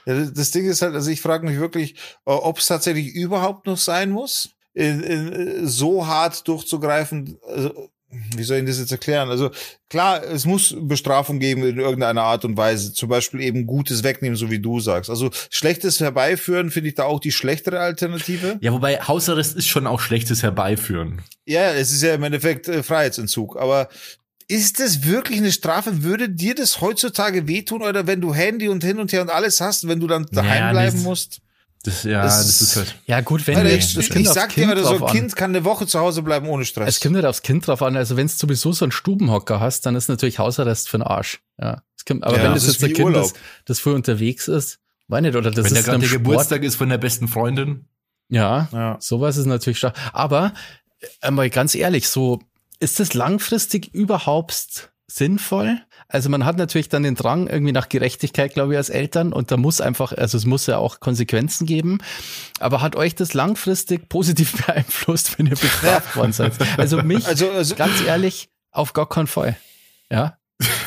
Ja, das- Ding ist halt, also ich frage mich wirklich, äh, ob es tatsächlich überhaupt noch sein muss, in, in, so hart durchzugreifen. Also, wie soll ich das jetzt erklären? Also klar, es muss Bestrafung geben in irgendeiner Art und Weise. Zum Beispiel eben Gutes wegnehmen, so wie du sagst. Also Schlechtes herbeiführen finde ich da auch die schlechtere Alternative. Ja, wobei Hausarrest ist schon auch schlechtes Herbeiführen. Ja, es ist ja im Endeffekt äh, Freiheitsentzug. Aber ist das wirklich eine Strafe? Würde dir das heutzutage wehtun oder wenn du Handy und hin und her und alles hast, wenn du dann daheim Ja, bleiben musst? Das, ja, Das das, ist- halt. Ja, gut, wenn Alter, ich, das ich, Kind aufs sag dir, Kind Alter, so drauf ein an. Kind kann eine Woche zu Hause bleiben ohne Stress. Es kommt nicht aufs Kind drauf an. Also wenn du sowieso so einen Stubenhocker hast, dann ist natürlich Hausarrest für den Arsch. Ja. Es kommt, aber Ja, wenn das das jetzt ein Kind Urlaub. ist, das früh unterwegs ist, weiß nicht, oder das Wenn ist gerade einem der. Geburtstag ist von der besten Freundin. Ja, ja. sowas ist natürlich stark. Aber einmal ganz ehrlich, so ist das langfristig überhaupt sinnvoll? Also man hat natürlich dann den Drang irgendwie nach Gerechtigkeit, glaube ich, als Eltern und da muss einfach, also es muss ja auch Konsequenzen geben. Aber hat euch das langfristig positiv beeinflusst, wenn ihr bestraft worden seid? Also mich, Also, also ganz ehrlich, auf gar keinen Fall. Ja,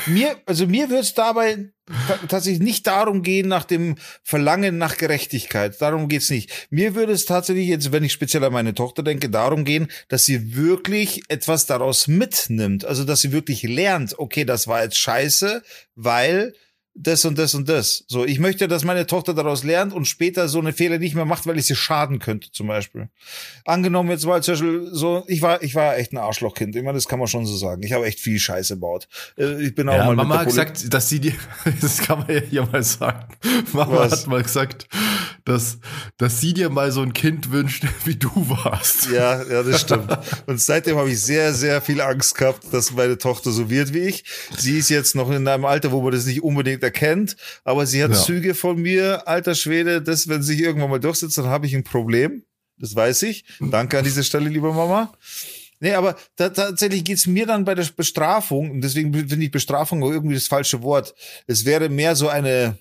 mir, also mir wird es dabei ta- tatsächlich nicht darum gehen, nach dem Verlangen nach Gerechtigkeit. Darum geht's nicht. Mir würde es tatsächlich jetzt, wenn ich speziell an meine Tochter denke, darum gehen, dass sie wirklich etwas daraus mitnimmt. Also, dass sie wirklich lernt, okay, das war jetzt scheiße, weil das und das und das. So, ich möchte, dass meine Tochter daraus lernt und später so eine Fehler nicht mehr macht, weil ich sie schaden könnte, zum Beispiel. Angenommen jetzt mal zum Beispiel so, ich war, ich war echt ein Arschlochkind. Ich meine, das kann man schon so sagen. Ich habe echt viel Scheiße gebaut. Äh, ich bin auch ja, mal Mama hat gesagt, dass sie dir, das kann man ja hier mal sagen. Mama Was? hat mal gesagt, dass, dass sie dir mal so ein Kind wünscht, wie du warst. Ja, ja, das stimmt. Und seitdem habe ich sehr, sehr viel Angst gehabt, dass meine Tochter so wird wie ich. Sie ist jetzt noch in einem Alter, wo man das nicht unbedingt erkennt, aber sie hat ja. Züge von mir, alter Schwede, das, wenn sich irgendwann mal durchsetzt, dann habe ich ein Problem. Das weiß ich. Danke an dieser Stelle, liebe Mama. Nee, aber da, tatsächlich geht's mir dann bei der Bestrafung, und deswegen finde ich Bestrafung auch irgendwie das falsche Wort. Es wäre mehr so eine,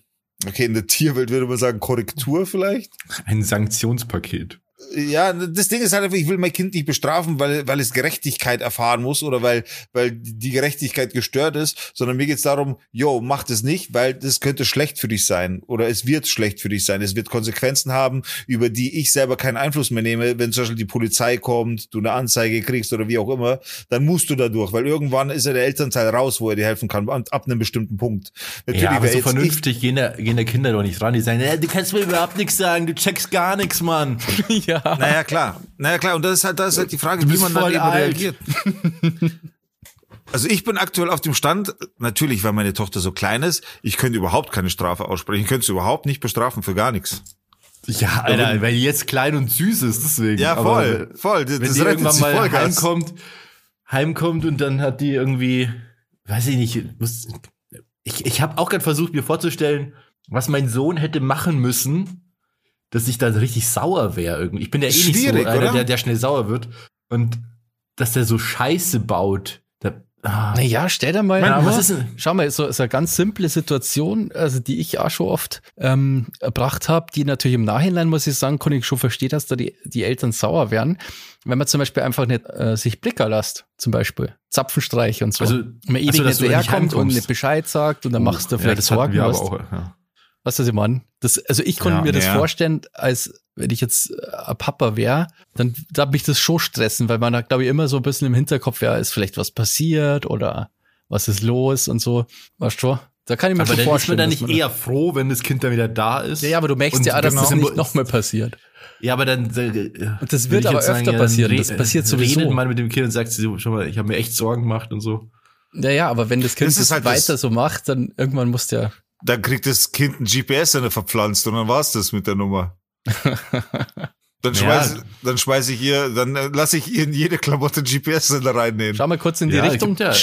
okay, in der Tierwelt würde man sagen, Korrektur vielleicht. Ein Sanktionspaket ja, das Ding ist halt einfach, ich will mein Kind nicht bestrafen, weil, weil es Gerechtigkeit erfahren muss oder weil, weil die Gerechtigkeit gestört ist, sondern mir geht's darum, yo, mach das nicht, weil das könnte schlecht für dich sein oder es wird schlecht für dich sein. Es wird Konsequenzen haben, über die ich selber keinen Einfluss mehr nehme. Wenn zum Beispiel die Polizei kommt, du eine Anzeige kriegst oder wie auch immer, dann musst du da durch, weil irgendwann ist ja der Elternteil raus, wo er dir helfen kann, ab einem bestimmten Punkt. Natürlich, ja, aber so vernünftig gehen da, gehen da Kinder doch nicht ran, die sagen, du kannst mir überhaupt nichts sagen, du checkst gar nichts, Mann. ja. Naja, klar. Naja, klar. Und das ist halt, das ist halt die Frage, wie man dann eben alt. reagiert. Also ich bin aktuell auf dem Stand, natürlich, weil meine Tochter so klein ist, ich könnte überhaupt keine Strafe aussprechen. Ich könnte sie überhaupt nicht bestrafen für gar nichts. Ja, Alter, weil die jetzt klein und süß ist, deswegen. Ja, voll, Aber voll. Das, wenn das die irgendwann mal Vollgas. heimkommt, heimkommt und dann hat die irgendwie, weiß ich nicht, ich, ich habe auch gerade versucht, mir vorzustellen, was mein Sohn hätte machen müssen, dass ich da richtig sauer wäre irgendwie. Ich bin ja eh nicht so einer, der, der schnell sauer wird. Und dass der so Scheiße baut. Da, ah. Naja, stell dir mal, ja, was ist denn? schau mal, so ist eine ganz simple Situation, also die ich auch schon oft ähm, erbracht habe, die natürlich im Nachhinein, muss ich sagen, kann ich schon verstehen, dass da die, die Eltern sauer werden. Wenn man zum Beispiel einfach nicht äh, sich Blicker lässt, zum Beispiel Zapfenstreich und so. Also, man ewig also, nicht herkommt und nicht Bescheid sagt und dann oh, machst du vielleicht ja, das Sorgen. Wir aber auch, ja. Weißt du, was ich meine? Das, also ich konnte ja, mir das ja. vorstellen, als wenn ich jetzt äh, ein Papa wäre, dann da mich das schon stressen, weil man da, glaube ich, immer so ein bisschen im Hinterkopf wäre, ist vielleicht was passiert oder was ist los und so. Weißt du? Da kann ich mir aber schon vorstellen. Aber ist man dann nicht eher froh, wenn das Kind dann wieder da ist? Ja, ja aber du merkst ja, dass genau. das nicht nochmal passiert. Ja, aber dann. Äh, und das wird aber öfter sagen, passieren. das passiert sowieso. Redet mal mit dem Kind und sagt, schau mal, ich habe mir echt Sorgen gemacht und so. Ja, ja, aber wenn das Kind das, das halt weiter das so macht, dann irgendwann muss der dann kriegt das Kind ein GPS-Sender verpflanzt und dann war's das mit der Nummer. Dann schmeiß, ja. dann schmeiß ich ihr, dann äh, lasse ich ihr in jede Klamotte GPS-Sender reinnehmen. Schau mal kurz in die ja, Richtung. Gibt, ja,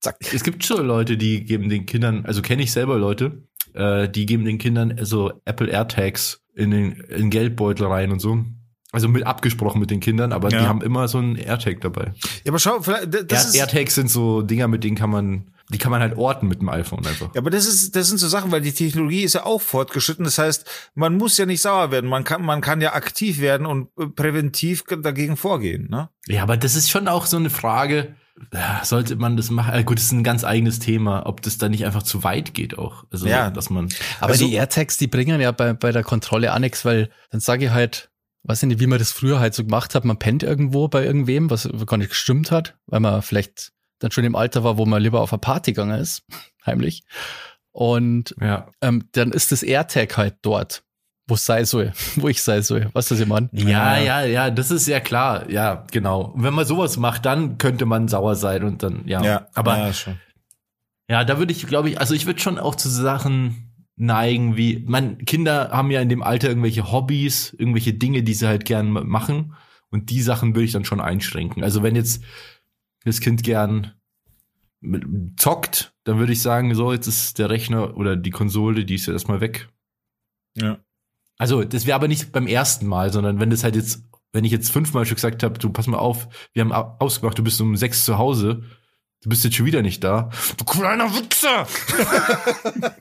zack. Es gibt schon Leute, die geben den Kindern, also kenne ich selber Leute, äh, die geben den Kindern so Apple AirTags in den, in Geldbeutel rein und so. Also mit abgesprochen mit den Kindern, aber ja. die haben immer so einen AirTag dabei. Ja, aber schau, vielleicht, das Air, ist AirTags sind so Dinger, mit denen kann man die kann man halt orten mit dem iPhone einfach. Ja, aber das ist, das sind so Sachen, weil die Technologie ist ja auch fortgeschritten. Das heißt, man muss ja nicht sauer werden. Man kann, man kann ja aktiv werden und äh, präventiv dagegen vorgehen, ne? Ja, aber das ist schon auch so eine Frage. Sollte man das machen? Äh, gut, das ist ein ganz eigenes Thema, ob das da nicht einfach zu weit geht auch. Also, ja, dass man. Aber also, die AirTags, die bringen ja bei, bei der Kontrolle auch nichts, weil dann sage ich halt, weiß ich nicht, wie man das früher halt so gemacht hat, man pennt irgendwo bei irgendwem, was gar nicht gestimmt hat, weil man vielleicht dann schon im Alter war, wo man lieber auf eine Party gegangen ist, heimlich. Und ja. ähm, dann ist das AirTag halt dort, wo es sein soll, wo ich sein soll. Was das jemand? Ja, ja, ja, das ist ja klar. Ja, genau. Und wenn man sowas macht, dann könnte man sauer sein und dann, ja. Ja, aber ja, schon. ja da würde ich, glaube ich, also ich würde schon auch zu Sachen neigen, wie, man, Kinder haben ja in dem Alter irgendwelche Hobbys, irgendwelche Dinge, die sie halt gern machen. Und die Sachen würde ich dann schon einschränken. Also wenn jetzt das Kind gern zockt, dann würde ich sagen, so, jetzt ist der Rechner oder die Konsole, die ist ja erstmal weg. Ja. Also, das wäre aber nicht beim ersten Mal, sondern wenn das halt jetzt, wenn ich jetzt fünfmal schon gesagt habe, du pass mal auf, wir haben ausgemacht, du bist um sechs zu Hause, du bist jetzt schon wieder nicht da. Du kleiner Wichser!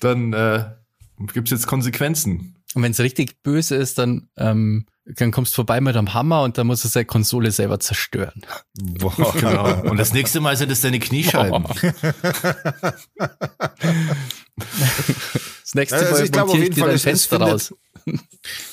dann äh, gibt's jetzt Konsequenzen. Und wenn es richtig böse ist, dann ähm, dann kommst du vorbei mit einem Hammer und dann musst du seine Konsole selber zerstören. Boah, genau. Und das nächste Mal sind es deine Kniescheiben. Das nächste Mal also ich montiere ich dir dein Fenster raus.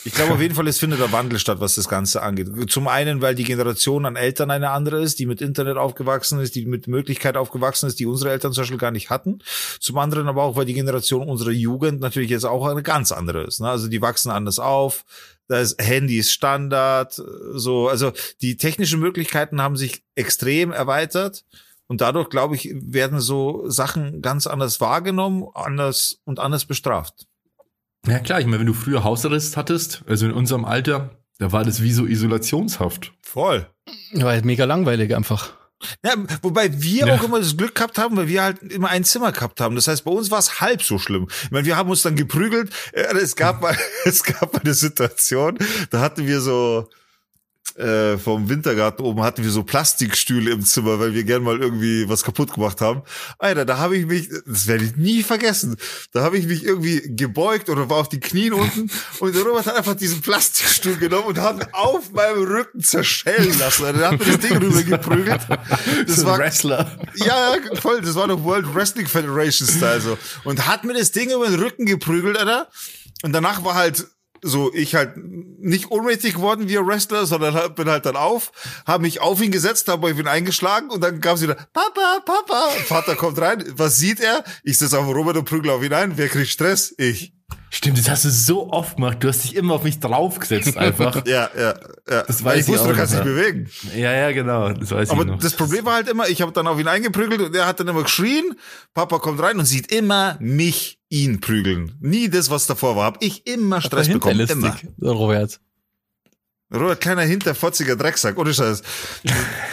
Ich glaube auf jeden Fall, es findet der Wandel statt, was das Ganze angeht. Zum einen, weil die Generation an Eltern eine andere ist, die mit Internet aufgewachsen ist, die mit Möglichkeit aufgewachsen ist, die unsere Eltern zum Beispiel gar nicht hatten. Zum anderen aber auch, weil die Generation unserer Jugend natürlich jetzt auch eine ganz andere ist. Ne? Also die wachsen anders auf. Das Handy ist Standard. So, also die technischen Möglichkeiten haben sich extrem erweitert. Und dadurch, glaube ich, werden so Sachen ganz anders wahrgenommen, anders und anders bestraft. Ja klar, ich meine, wenn du früher Hausarrest hattest, also in unserem Alter, da war das wie so Isolationshaft. Voll. War halt mega langweilig einfach. Ja, wobei wir Ja. auch immer das Glück gehabt haben, weil wir halt immer ein Zimmer gehabt haben. Das heißt, bei uns war es halb so schlimm. Ich meine, wir haben uns dann geprügelt. Es gab mal, es gab mal eine Situation, da hatten wir so äh, vom Wintergarten oben hatten wir so Plastikstühle im Zimmer, weil wir gern mal irgendwie was kaputt gemacht haben. Alter, da habe ich mich, das werde ich nie vergessen, da habe ich mich irgendwie gebeugt oder war auf die Knien unten und der Robert hat einfach diesen Plastikstuhl genommen und hat auf meinem Rücken zerschellen lassen. Alter, der hat mir das Ding rüber geprügelt. Das war Wrestler. ja, ja, voll. Das war noch World Wrestling Federation Style so. Und hat mir das Ding über den Rücken geprügelt, Alter. Und danach war halt so, ich halt nicht ohnmächtig geworden wie ein Wrestler, sondern halt- bin halt dann auf, habe mich auf ihn gesetzt, habe auf ihn eingeschlagen und dann kam sie wieder, Papa, Papa. Vater kommt rein, was sieht er? Ich sitze auf Robert und prügel auf ihn ein. Wer kriegt Stress? Ich. Stimmt, das hast du so oft gemacht. Du hast dich immer auf mich draufgesetzt einfach. Ja, ja, ja. Das weiß ich ich wusste, auch du kannst dich bewegen. ja, ja, genau. Das weiß Aber ich noch. das Problem war halt immer, ich habe dann auf ihn eingeprügelt und er hat dann immer geschrien. Papa kommt rein und sieht immer mich, ihn prügeln. Nie das, was davor war. Hab ich immer Stress bekommen. Immer. Der Robert. Robert, kleiner hinterfotziger Drecksack, ohne Scheiß.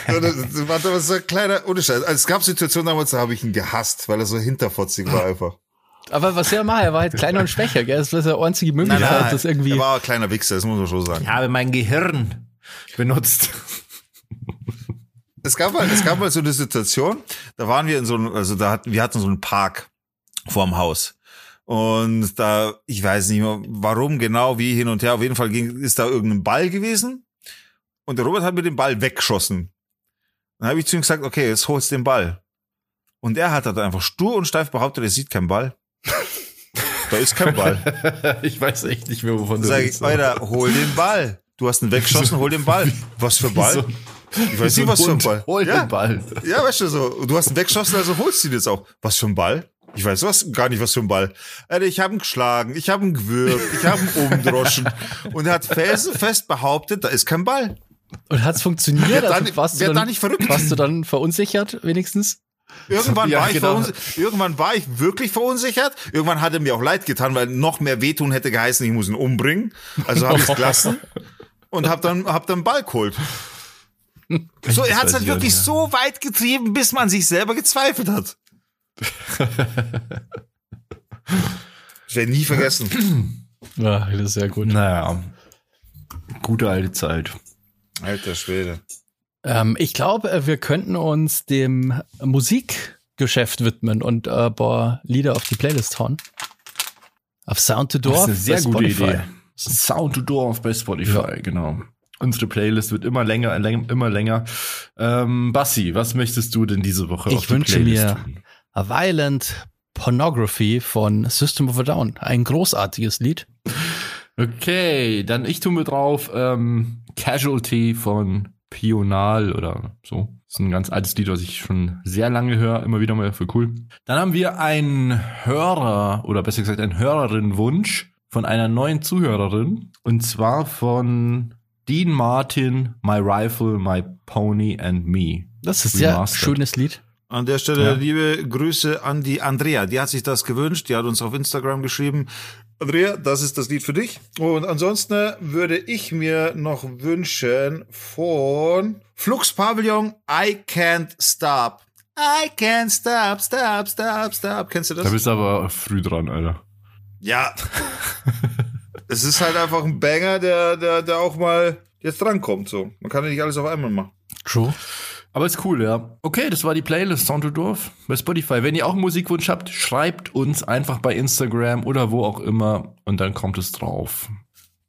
das war das war so ein kleiner, ohne Scheiß. Also es gab Situationen damals, da habe ich ihn gehasst, weil er so hinterfotzig war einfach. Aber was er machen? Er war halt kleiner und schwächer, gell? Das war seine einzige Möglichkeit, das irgendwie. er war ein kleiner Wichser, das muss man schon sagen. ich habe mein Gehirn benutzt. Es gab mal, es gab mal so eine Situation, da waren wir in so einem, also da hatten, wir hatten so einen Park vorm Haus. Und da, ich weiß nicht mehr, warum genau, wie hin und her, auf jeden Fall ging, ist da irgendein Ball gewesen. Und der Robert hat mir den Ball weggeschossen. Dann habe ich zu ihm gesagt, okay, jetzt holst du den Ball. Und er hat halt einfach stur und steif behauptet, er sieht keinen Ball. da ist kein Ball. ich weiß echt nicht mehr, wovon Dann du sag ich. Alter, hol den Ball. Du hast ihn weggeschossen, hol den Ball. Was für Ball? Ich weiß so nicht, was für ein Ball. Hol Ja. den Ball. Ja, weißt du so, du hast ihn weggeschossen, also holst du ihn jetzt auch. Was für ein Ball? Ich weiß was, gar nicht, was für ein Ball. Alter, ich habe ihn geschlagen, ich habe ihn gewürgt, ich habe ihn umdroschen. Und er hat felsenfest behauptet, da ist kein Ball. Und hat's funktioniert? Wer Also nicht- warst, du wer dann, da nicht verrückt? warst du dann verunsichert, wenigstens? Irgendwann, war ich genau. irgendwann war ich wirklich verunsichert. Irgendwann hat er mir auch leid getan, weil noch mehr wehtun hätte geheißen, ich muss ihn umbringen. Also habe ich es gelassen und habe dann, hab dann Ball geholt. So, er hat es halt wirklich ja. so weit getrieben, bis man sich selber gezweifelt hat. Ich werde nie vergessen. Ja, das ist sehr gut. Naja, gute alte Zeit. Alter Schwede. Ähm, ich glaube, wir könnten uns dem Musikgeschäft widmen und äh, ein paar Lieder auf die Playlist hauen. Auf Sound to Das Door. ist eine sehr bei gute Spotify. Idee. Sound to Dorf bei Spotify, genau. Unsere Playlist wird immer länger, läng- immer länger. Ähm, Bassi, was möchtest du denn diese Woche Ich auf die wünsche Playlist mir tun? A Violent Pornography von System of a Down. Ein großartiges Lied. Okay, dann ich tu mir drauf ähm, Casualty von Pional oder so. Das ist ein ganz altes Lied, was ich schon sehr lange höre, immer wieder mal für cool. Dann haben wir einen Hörer oder besser gesagt einen Hörerin-Wunsch von einer neuen Zuhörerin und zwar von Dean Martin, My Rifle, My Pony and Me. Das ist ein sehr schönes Lied. An der Stelle Ja. liebe Grüße an die Andrea. Die hat sich das gewünscht. Die hat uns auf Instagram geschrieben. Andrea, das ist das Lied für dich. Und ansonsten würde ich mir noch wünschen von Flux Pavillon I Can't Stop. I can't stop, stop, stop, stop. Kennst du Da das? bist du aber früh dran, Alter. Ja. es ist halt einfach ein Banger, der, der, der auch mal jetzt drankommt. So. Man kann ja nicht alles auf einmal machen. True. Aber ist cool, ja. Okay, das war die Playlist Sound to Dorf bei Spotify. Wenn ihr auch einen Musikwunsch habt, schreibt uns einfach bei Instagram oder wo auch immer und dann kommt es drauf.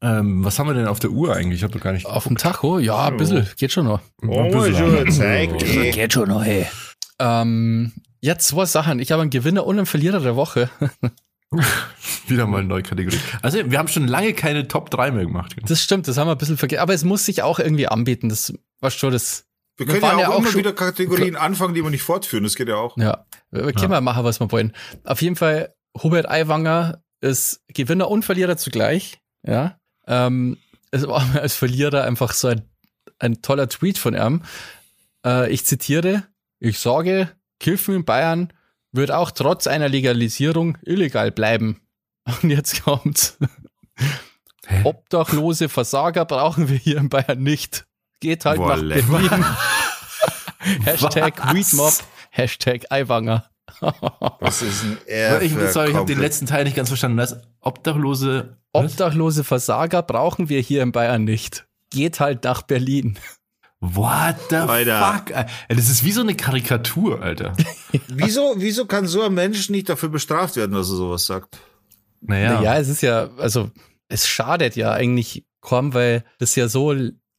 Ähm, was haben wir denn auf der Uhr eigentlich? Ich habe doch gar nicht. Auf dem Tacho? Ja, ein bisschen. Geht schon noch. Ein bisschen. zeig Geht schon noch, hey. Ähm, jetzt zwei Sachen. Ich habe einen Gewinner und einen Verlierer der Woche. Wieder mal eine neue Kategorie. Also wir haben schon lange keine Top 3 mehr gemacht. Das stimmt, das haben wir ein bisschen vergessen. Aber es muss sich auch irgendwie anbieten. Das war schon das. Wir können ja auch, ja auch immer wieder Kategorien anfangen, die wir nicht fortführen. Das geht ja auch. Ja, wir können ja. mal machen, was wir wollen. Auf jeden Fall, Hubert Aiwanger ist Gewinner und Verlierer zugleich. Ja. Ähm, es war als Verlierer einfach so ein, ein toller Tweet von ihm. Äh, ich zitiere, ich sage, Kiffen in Bayern wird auch trotz einer Legalisierung illegal bleiben. Und jetzt kommt's. Hä? Obdachlose Versager brauchen wir hier in Bayern nicht. Geht halt Boah, nach Berlin. Hashtag Weedmob, Hashtag Eiwanger. Was ist ein R Ich, sorry, ich habe den letzten Teil nicht ganz verstanden. Das obdachlose Obdachlose Versager brauchen wir hier in Bayern nicht. Geht halt nach Berlin. What the Alter. fuck? Das ist wie so eine Karikatur, Alter. wieso, wieso kann so ein Mensch nicht dafür bestraft werden, dass er sowas sagt? Naja. Naja, es ist ja, also, es schadet ja eigentlich kaum, weil das ja so,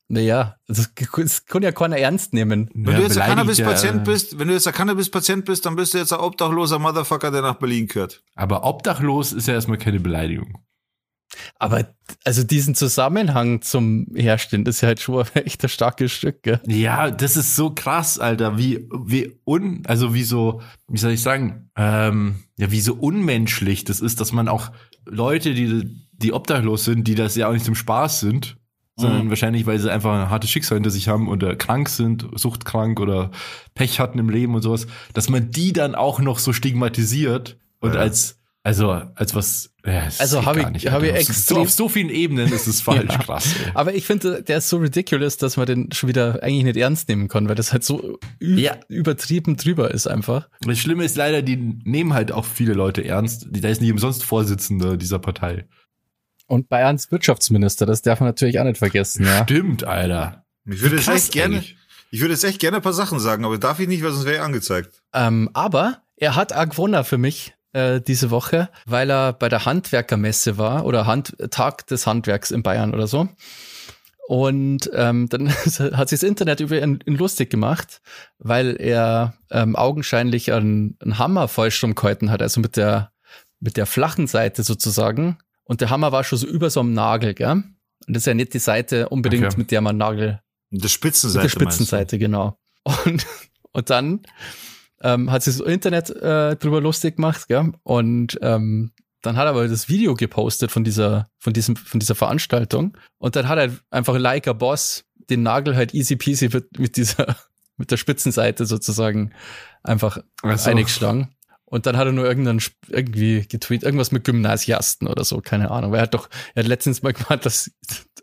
naja, das, das kann ja keiner ernst nehmen. Wenn ja, du jetzt ein Cannabis-Patient bist, wenn du jetzt ein Cannabis-Patient bist, dann bist du jetzt ein obdachloser Motherfucker, der nach Berlin gehört. Aber obdachlos ist ja erstmal keine Beleidigung. Aber also diesen Zusammenhang zum Herstellen, das ist ja halt schon echt ein starkes Stück, gell? Ja, das ist so krass, Alter, wie, wie un, also wie so, wie soll ich sagen, ähm, ja, wie so unmenschlich das ist, dass man auch Leute, die, die obdachlos sind, die das ja auch nicht zum Spaß sind, sondern mhm. wahrscheinlich, weil sie einfach ein hartes Schicksal hinter sich haben oder krank sind, suchtkrank oder Pech hatten im Leben und sowas, dass man die dann auch noch so stigmatisiert und ja. als also, als was. Ja, also habe ich, hab ich extrem. So, auf so vielen Ebenen ist es falsch, ja. krass. Ey. Aber ich finde, der ist so ridiculous, dass man den schon wieder eigentlich nicht ernst nehmen kann, weil das halt so ja. übertrieben drüber ist einfach. Das Schlimme ist leider, die nehmen halt auch viele Leute ernst. Der ist nicht umsonst Vorsitzender dieser Partei. Und Bayerns Wirtschaftsminister, das darf man natürlich auch nicht vergessen. Ja. Stimmt, Alter. Ich würde jetzt echt gerne, ich würde jetzt echt gerne ein paar Sachen sagen, aber darf ich nicht, weil sonst wäre ich angezeigt. Ähm, aber er hat auch gewonnen für mich äh, diese Woche, weil er bei der Handwerkermesse war oder Hand, Tag des Handwerks in Bayern oder so. Und ähm, dann hat sich das Internet über ihn, ihn lustig gemacht, weil er ähm, augenscheinlich einen, einen Hammer falsch rumgehalten hat, also mit der, mit der flachen Seite sozusagen. Und der Hammer war schon so über so einem Nagel, gell? Und das ist ja nicht die Seite unbedingt, okay. mit der man Nagel. Mit der Spitzenseite. Mit der Spitzenseite, genau. Und, und dann ähm, hat sich das Internet äh, drüber lustig gemacht, gell? Und ähm, dann hat er aber das Video gepostet von dieser, von diesem, von dieser Veranstaltung. Und dann hat er einfach like a Boss den Nagel halt easy peasy mit, mit dieser, mit der Spitzenseite sozusagen einfach so. eingeschlagen. Und dann hat er nur irgendeinen, irgendwie getweet, irgendwas mit Gymnasiasten oder so, keine Ahnung. Weil er hat doch, er hat letztens mal gemeint, das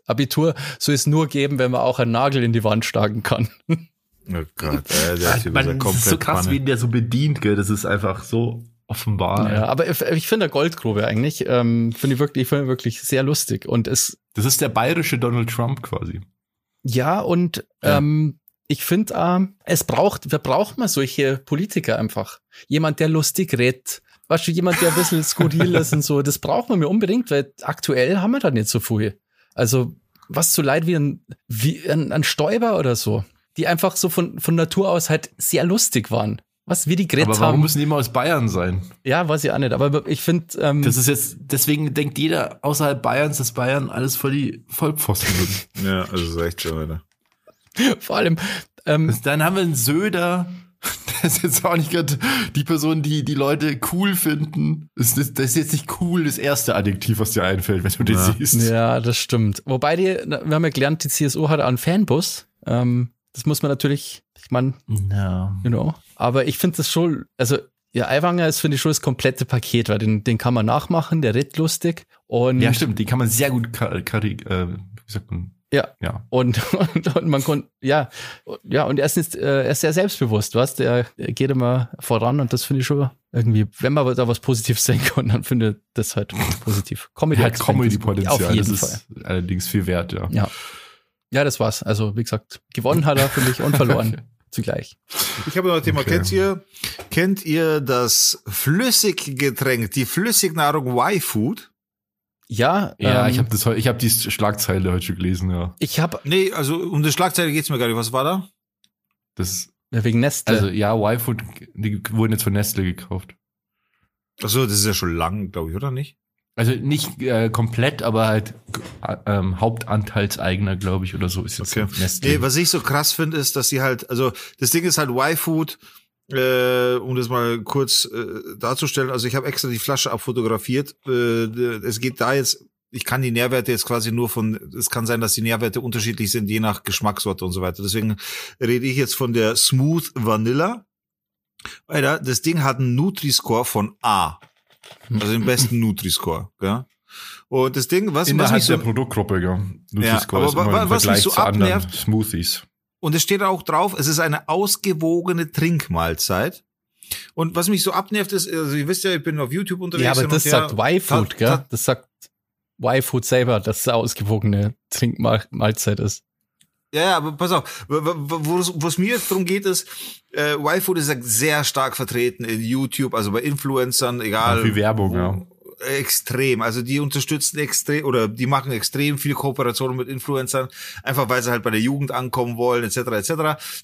Abitur soll es nur geben, wenn man auch einen Nagel in die Wand schlagen kann. Oh Gott, äh, der ist, Man, das ist so krass, Panne. wie der so bedient, gell? Das ist einfach so offenbar. Ja, aber ich, ich finde Goldgrube eigentlich, ähm, finde ich wirklich, ich finde wirklich sehr lustig und es. Das ist der bayerische Donald Trump quasi. Ja, und ja. ähm, ich finde, äh, es braucht, wir brauchen mal solche Politiker einfach. Jemand, der lustig redet. Weißt du, jemand, der ein bisschen skurril ist und so, das brauchen wir mir unbedingt, weil aktuell haben wir da nicht so viel. Also, was so leid wie ein, wie ein, ein Stäuber oder so die einfach so von, von Natur aus halt sehr lustig waren. Was, wie die haben. Aber warum müssen die immer aus Bayern sein? Ja, weiß ich auch nicht. Aber ich finde, ähm, das ist jetzt, deswegen denkt jeder außerhalb Bayerns, dass Bayern alles voll die Vollpfosten sind. ja, also ist echt so, Alter. Vor allem, ähm, dann haben wir einen Söder. Das ist jetzt auch nicht gerade die Person, die die Leute cool finden. Das ist, das ist jetzt nicht cool das erste Adjektiv, was dir einfällt, wenn du den ja. siehst. Ja, das stimmt. Wobei die, wir haben ja gelernt, die CSU hat einen Fanbus. Ähm, das muss man natürlich, ich meine, no. you know. Aber ich finde das schon, also ja, Aiwanger ist, finde ich, schon das komplette Paket, weil den, den kann man nachmachen, der redet lustig. Und ja, stimmt, den kann man sehr gut, äh, wie sagt man? Ja. ja. Und, und, und man konnte, ja, ja, und er ist, äh, er ist sehr selbstbewusst, was? Der, geht immer voran und das finde ich schon irgendwie, wenn man da was Positives sehen kann, dann finde ich das halt positiv. Comedy hat Comedy-Potenzial. Auf jeden das Fall. ist allerdings viel wert, ja. Ja. Ja, das war's. Also, wie gesagt, gewonnen hat er für mich und verloren zugleich. Ich habe noch ein Thema. Okay. Kennt ihr, kennt ihr das Flüssiggetränk, die Flüssignahrung Y-Food? Ja, ja, ähm, ich habe das, ich habe die Schlagzeile heute schon gelesen, ja. Ich habe, nee, also um die Schlagzeile geht's mir gar nicht. Was war da? Das ja, wegen Nestle. Also ja, Y-Food, die wurden jetzt von Nestle gekauft. Achso, das ist ja schon lang, glaube ich, oder nicht? Also nicht äh, komplett, aber halt äh, ähm, Hauptanteilseigner, glaube ich, oder so ist jetzt Okay. Nestle. Nee, was ich so krass finde, ist, dass sie halt, also das Ding ist halt Y-Food, äh, um das mal kurz äh, darzustellen. Also ich habe extra die Flasche abfotografiert. Äh, es geht da jetzt, ich kann die Nährwerte jetzt quasi nur von, es kann sein, dass die Nährwerte unterschiedlich sind, je nach Geschmackssorte und so weiter. Deswegen rede ich jetzt von der Smooth Vanilla. Alter, das Ding hat einen Nutri-Score von A. Also den besten Nutri-Score, gell? Und das Ding, was, was Innerhalb mich so, der Produktgruppe, ja. Nutri-Score aber ist immer wa- im was mich Vergleich so zu anderen abnervt- Smoothies. Und es steht auch drauf, es ist eine ausgewogene Trinkmahlzeit. Und was mich so abnervt ist, also ihr wisst ja, ich bin auf YouTube unterwegs. Ja, aber das sagt Y-Food, gell? Das sagt Y-Food selber, dass es eine ausgewogene Trinkmahlzeit ist. Ja, ja, aber pass auf, wo- es- mir jetzt darum geht, ist, äh, Y-Food ist sehr stark vertreten in YouTube, also bei Influencern, egal. Ja, viel Werbung, ja. Extrem. Also die unterstützen extrem oder die machen extrem viel Kooperationen mit Influencern, einfach weil sie halt bei der Jugend ankommen wollen, etc. etc.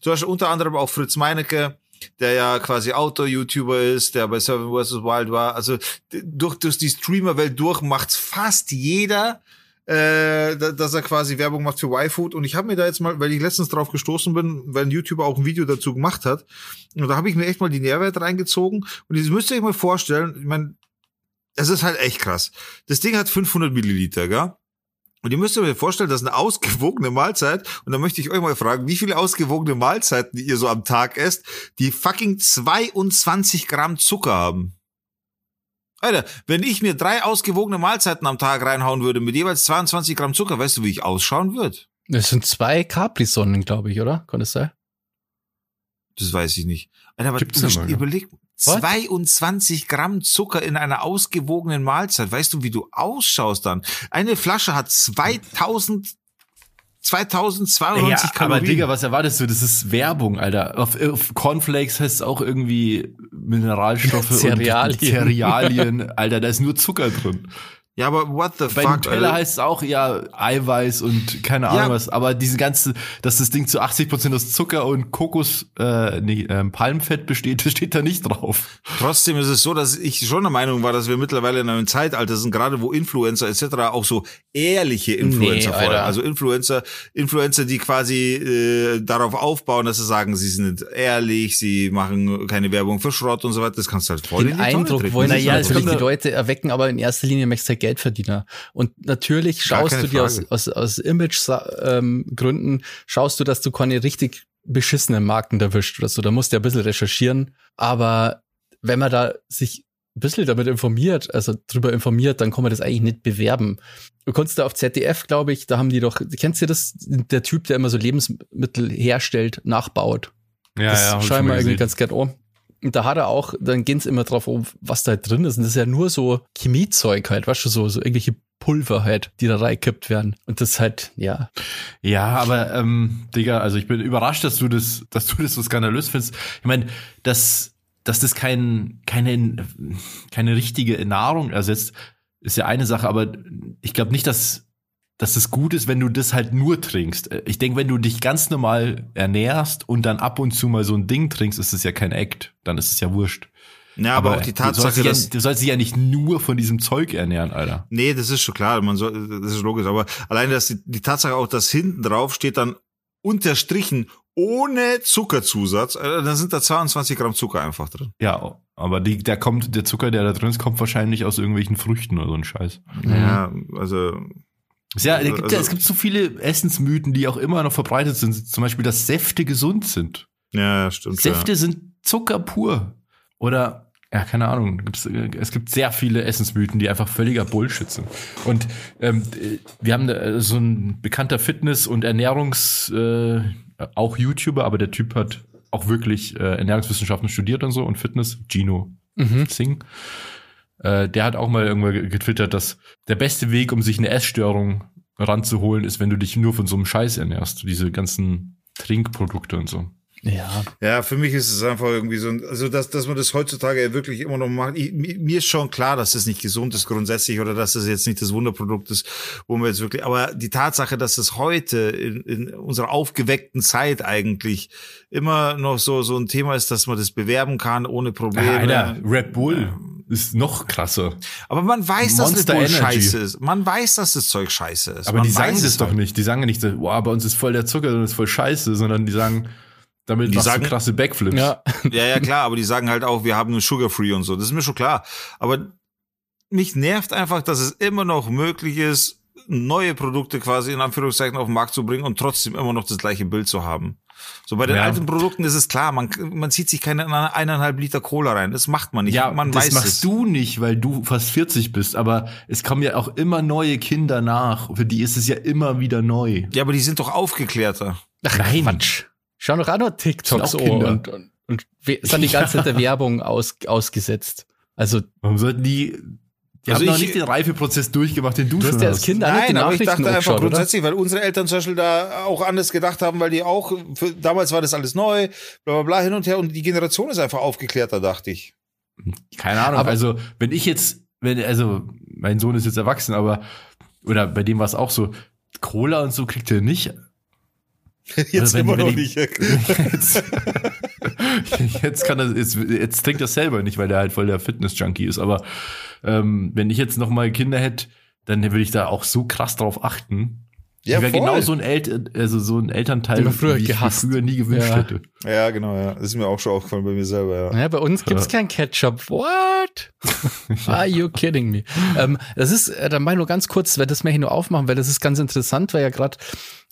Zum Beispiel unter anderem auch Fritz Meinecke, der ja quasi Outdoor-YouTuber ist, der bei Seven vs. Wild war. Also durch, durch die Streamer-Welt durch macht's fast jeder, äh, da- dass er quasi Werbung macht für Y-Food. Und ich habe mir da jetzt mal, weil ich letztens drauf gestoßen bin, weil ein YouTuber auch ein Video dazu gemacht hat, und da habe ich mir echt mal die Nährwerte reingezogen. Und das müsst ihr euch mal vorstellen, ich meine, es ist halt echt krass. Das Ding hat 500 Milliliter, gell? Und ihr müsst euch vorstellen, das ist eine ausgewogene Mahlzeit. Und da möchte ich euch mal fragen, wie viele ausgewogene Mahlzeiten die ihr so am Tag esst, die fucking 22 Gramm Zucker haben. Alter, wenn ich mir drei ausgewogene Mahlzeiten am Tag reinhauen würde mit jeweils 22 Gramm Zucker, weißt du, wie ich ausschauen würde? Das sind zwei Capri-Sonnen, glaube ich, oder? Kann das sein? Das weiß ich nicht. Alter, aber Gibt's überleg, Was? 22 Gramm Zucker in einer ausgewogenen Mahlzeit. Weißt du, wie du ausschaust dann? Eine Flasche hat 2000, 2092 Ja, Kalorien. aber Digga, was erwartest du? Das ist Werbung, Alter. Auf, auf Cornflakes heißt es auch irgendwie Mineralstoffe Cerealien. und Cerealien. Alter, da ist nur Zucker drin. Ja, aber what the Bei fuck? Nutella Alter? heißt es auch, ja, Eiweiß und keine Ahnung Ja. was. Aber diese ganze, dass das Ding zu 80% aus Zucker und Kokos, äh, nee, ähm, Palmfett besteht, das steht da nicht drauf. Trotzdem ist es so, dass ich schon der Meinung war, dass wir mittlerweile in einem Zeitalter sind, gerade wo Influencer etc. auch so ehrliche Influencer Nee, fordern. Also Influencer, Influencer, die quasi äh, darauf aufbauen, dass sie sagen, sie sind ehrlich, sie machen keine Werbung für Schrott und so weiter. Das kannst du halt voll in Den die Tonne Eindruck wollen Na sich ja, es kommt die Leute erwecken, aber in erster Linie möchtest Geldverdiener. Und natürlich schaust du dir aus, Frage. aus, aus Image-Gründen, schaust du, dass du keine richtig beschissenen Marken erwischt oder so. Da musst du ja ein bisschen recherchieren. Aber wenn man da sich ein bisschen damit informiert, also drüber informiert, dann kann man das eigentlich nicht bewerben. Du konntest da auf ZDF, glaube ich, da haben die doch, kennst du das? Der Typ, der immer so Lebensmittel herstellt, nachbaut. Ja, das schon mal irgendwie ganz gern an. Und da hat er auch, dann gehen's immer drauf was da drin ist. Und das ist ja nur so Chemiezeug halt, weißt du, so, so irgendwelche Pulver halt, die da reingekippt werden. Und das halt, ja. Ja, aber ähm, Digga, also ich bin überrascht, dass du das, dass du das so skandalös findest. Ich meine, dass, dass das kein, keine, keine richtige Nahrung ersetzt, ist ja eine Sache, aber ich glaube nicht, dass, dass es gut ist, wenn du das halt nur trinkst. Ich denke, wenn du dich ganz normal ernährst und dann ab und zu mal so ein Ding trinkst, ist es ja kein Act. Dann ist es ja wurscht. Ja, aber, auch die du Tatsache, ja, dass du sollst dich ja nicht nur von diesem Zeug ernähren, Alter. Nee, das ist schon klar, man soll, das ist logisch, aber allein dass die, die Tatsache auch, dass hinten drauf steht dann unterstrichen ohne Zuckerzusatz, äh, dann sind da 22 Gramm Zucker einfach drin. Ja, aber die, der kommt, der Zucker, der da drin ist, kommt wahrscheinlich aus irgendwelchen Früchten oder so ein Scheiß. Ja, also Ja, es gibt, Also- ja, es gibt so viele Essensmythen, die auch immer noch verbreitet sind. Zum Beispiel, dass Säfte gesund sind. ja, stimmt. Säfte sind Zucker pur. Oder, ja, keine Ahnung. Äh, es gibt sehr viele Essensmythen, die einfach völliger Bullshit sind. Und ähm, äh, wir haben da so ein bekannter Fitness- und Ernährungs-, äh, auch YouTuber, aber der Typ hat auch wirklich äh, Ernährungswissenschaften studiert und so und Fitness, Gino Mhm. Singh. Äh, der hat auch mal irgendwann ge- getwittert, dass der beste Weg, um sich eine Essstörung ranzuholen, ist, wenn du dich nur von so einem Scheiß ernährst. Diese ganzen Trinkprodukte und so. Ja. Ja, für mich ist es einfach irgendwie so, ein- also dass, dass man das heutzutage ja wirklich immer noch macht. Ich, mir ist schon klar, dass das nicht gesund ist grundsätzlich oder dass das jetzt nicht das Wunderprodukt ist, wo man jetzt wirklich, aber die Tatsache, dass es heute in, in unserer aufgeweckten Zeit eigentlich immer noch so, so ein Thema ist, dass man das bewerben kann ohne Probleme. Alter, Red Bull. Ist noch krasser. Aber man weiß, dass Monster Red Bull Energy. scheiße ist. Man weiß, dass das Zeug scheiße ist. Aber man die sagen das es doch halt. nicht. Die sagen ja nicht, wow, bei uns ist voll der Zucker, sondern ist voll scheiße, sondern die sagen, damit Die sagen- krasse Backflips. Ja. Ja, ja, klar, aber die sagen halt auch, wir haben nur Sugar Free und so. Das ist mir schon klar. Aber mich nervt einfach, dass es immer noch möglich ist, neue Produkte quasi in Anführungszeichen auf den Markt zu bringen und trotzdem immer noch das gleiche Bild zu haben. So bei den Ja. alten Produkten ist es klar, man, man zieht sich keine eineinhalb Liter Cola rein. Das macht man nicht. Ja, man das weiß machst es. du nicht, weil du fast 40 bist, aber es kommen ja auch immer neue Kinder nach. Für die ist es ja immer wieder neu. Ja, aber die sind doch aufgeklärter. Ach, Nein. Quatsch. Schau doch auch noch TikToks an Kinder. und, und, und we- sind die ganze Zeit der Werbung aus, ausgesetzt. Also, Warum sollten die, die Also haben noch ich- nicht den Reifeprozess durchgemacht, den du, du schon hast ja als. Kind Nein, aber ich dachte einfach angeschaut, oder? grundsätzlich, weil unsere Eltern zum Beispiel da auch anders gedacht haben, weil die auch, für, damals war das alles neu, bla bla bla, hin und her und die Generation ist einfach aufgeklärter, dachte ich. Keine Ahnung. Aber- also, wenn ich jetzt, wenn, also, mein Sohn ist jetzt erwachsen, aber, oder bei dem war es auch so, Cola und so kriegt er nicht. Jetzt wenn- immer wenn noch ich- nicht. Jetzt, kann er, jetzt, jetzt trinkt er selber nicht, weil er halt voll der Fitness-Junkie ist. Aber ähm, wenn ich jetzt noch mal Kinder hätte, dann würde ich da auch so krass drauf achten. Ja, ich wäre genau so ein, El also so ein Elternteil, früher wie ich gehasst. früher nie gewünscht Ja. hätte. Ja, genau, ja. Das ist mir auch schon aufgefallen bei mir selber, ja. Ja, bei uns gibt's kein Ketchup. What? Are you kidding me? ähm, das ist, äh, dann mal nur ganz kurz, weil das möchte ich nur aufmachen, weil das ist ganz interessant, weil ja gerade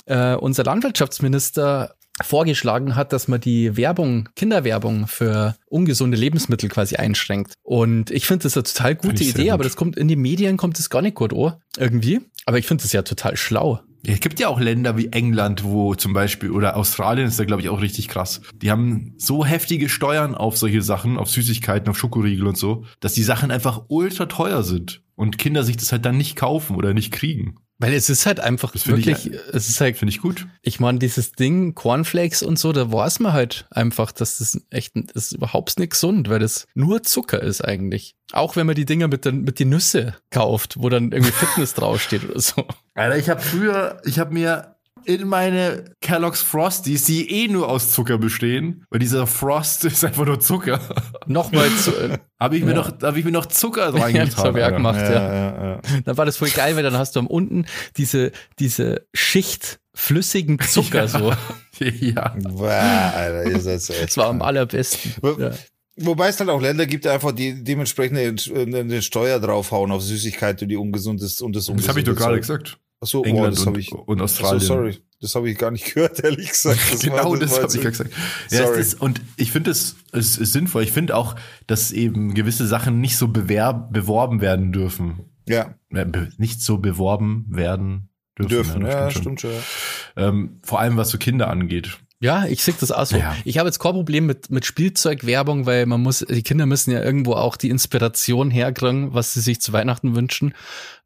äh, unser Landwirtschaftsminister vorgeschlagen hat, dass man die Werbung, Kinderwerbung für ungesunde Lebensmittel quasi einschränkt. Und ich finde das eine total gute Idee, gut. aber das kommt in die Medien kommt es gar nicht gut oh, irgendwie. Aber ich finde das ja total schlau. Ja, es gibt ja auch Länder wie England, wo zum Beispiel, oder Australien ist da, glaube ich, auch richtig krass. Die haben so heftige Steuern auf solche Sachen, auf Süßigkeiten, auf Schokoriegel und so, dass die Sachen einfach ultra teuer sind. Und Kinder sich das halt dann nicht kaufen oder nicht kriegen. Weil es ist halt einfach Das finde ich- wirklich, es ist halt Finde ich gut. Ich meine, dieses Ding, Cornflakes und so, da weiß man halt einfach, dass das echt das ist überhaupt nicht gesund, weil das nur Zucker ist eigentlich. Auch wenn man die Dinger mit, den, mit die Nüsse kauft, wo dann irgendwie Fitness draufsteht oder so. Alter, ich habe früher, ich habe mir in meine Kellogg's Frosties, die eh nur aus Zucker bestehen, weil dieser Frost ist einfach nur Zucker, Nochmal zu, äh, habe ich mir Ja. noch, habe ich mir noch Zucker ja, das reingetan. habe ich auch Alter. gemacht, ja. ja, ja. Dann war das voll geil, weil dann hast du am unten diese, diese Schicht flüssigen Zucker Ja. so. ja. Boah, Alter, ihr seid so echt. Das war am allerbesten. Ja. Wobei es halt auch Länder gibt, die einfach die dementsprechend eine, eine Steuer draufhauen auf Süßigkeiten, die ungesund ist und das Das habe ich doch gerade gesagt. Achso, oh, England das habe und, ich. und Achso, Australien. sorry. Das habe ich gar nicht gehört, ehrlich gesagt. Das genau, war- das, war habe ich ja irgendwie- gesagt. Ja, Sorry. es ist, und ich finde es, es ist sinnvoll. Ich finde auch, dass eben gewisse Sachen nicht so bewerb, beworben werden dürfen. Ja, Äh, be- Nicht so beworben werden dürfen. dürfen. das Ja, schon. stimmt schon. ja. Ähm, vor allem was so Kinder angeht. Ja, ich sehe das auch so. Ja. Ich habe jetzt kein Problem mit, mit Spielzeugwerbung, weil man muss, die Kinder müssen ja irgendwo auch die Inspiration herkriegen, was sie sich zu Weihnachten wünschen.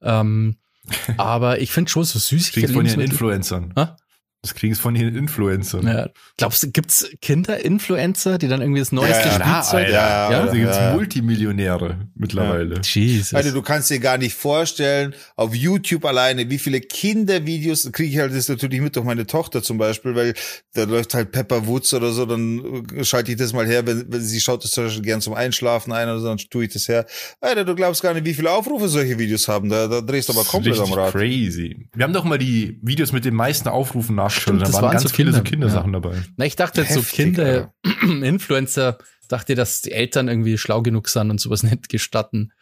Ähm, aber ich finde schon so Süßigkeiten. es von ihren Influencern. Hä? Das kriegen es von ihren Influencern. Ja. Glaubst du, gibt's Kinder-Influencer, die dann irgendwie das neueste Ja, Klar, Spielzeug? Alter. Ja, ja, Da gibt's ja. Multimillionäre mittlerweile. Jesus. Alter, du kannst dir gar nicht vorstellen, auf YouTube alleine, wie viele Kindervideos, kriege ich halt das natürlich mit durch meine Tochter zum Beispiel, weil da läuft halt Pepper Woods oder so, dann äh, schalte ich das mal her, wenn, wenn sie schaut das zum Beispiel gern zum Einschlafen ein oder so, dann tue ich das her. Alter, du glaubst gar nicht, wie viele Aufrufe solche Videos haben, da, da drehst du aber Das ist komplett am Rad. Crazy. Wir haben doch mal die Videos mit den meisten Aufrufen nachgeschaut. Stimmt, da das waren waren ganz so viele so Kinder. Kindersachen dabei. Na, ich dachte jetzt so Heftig, Kinder, Influencer, dachte, dass die Eltern irgendwie schlau genug sind und sowas nicht gestatten.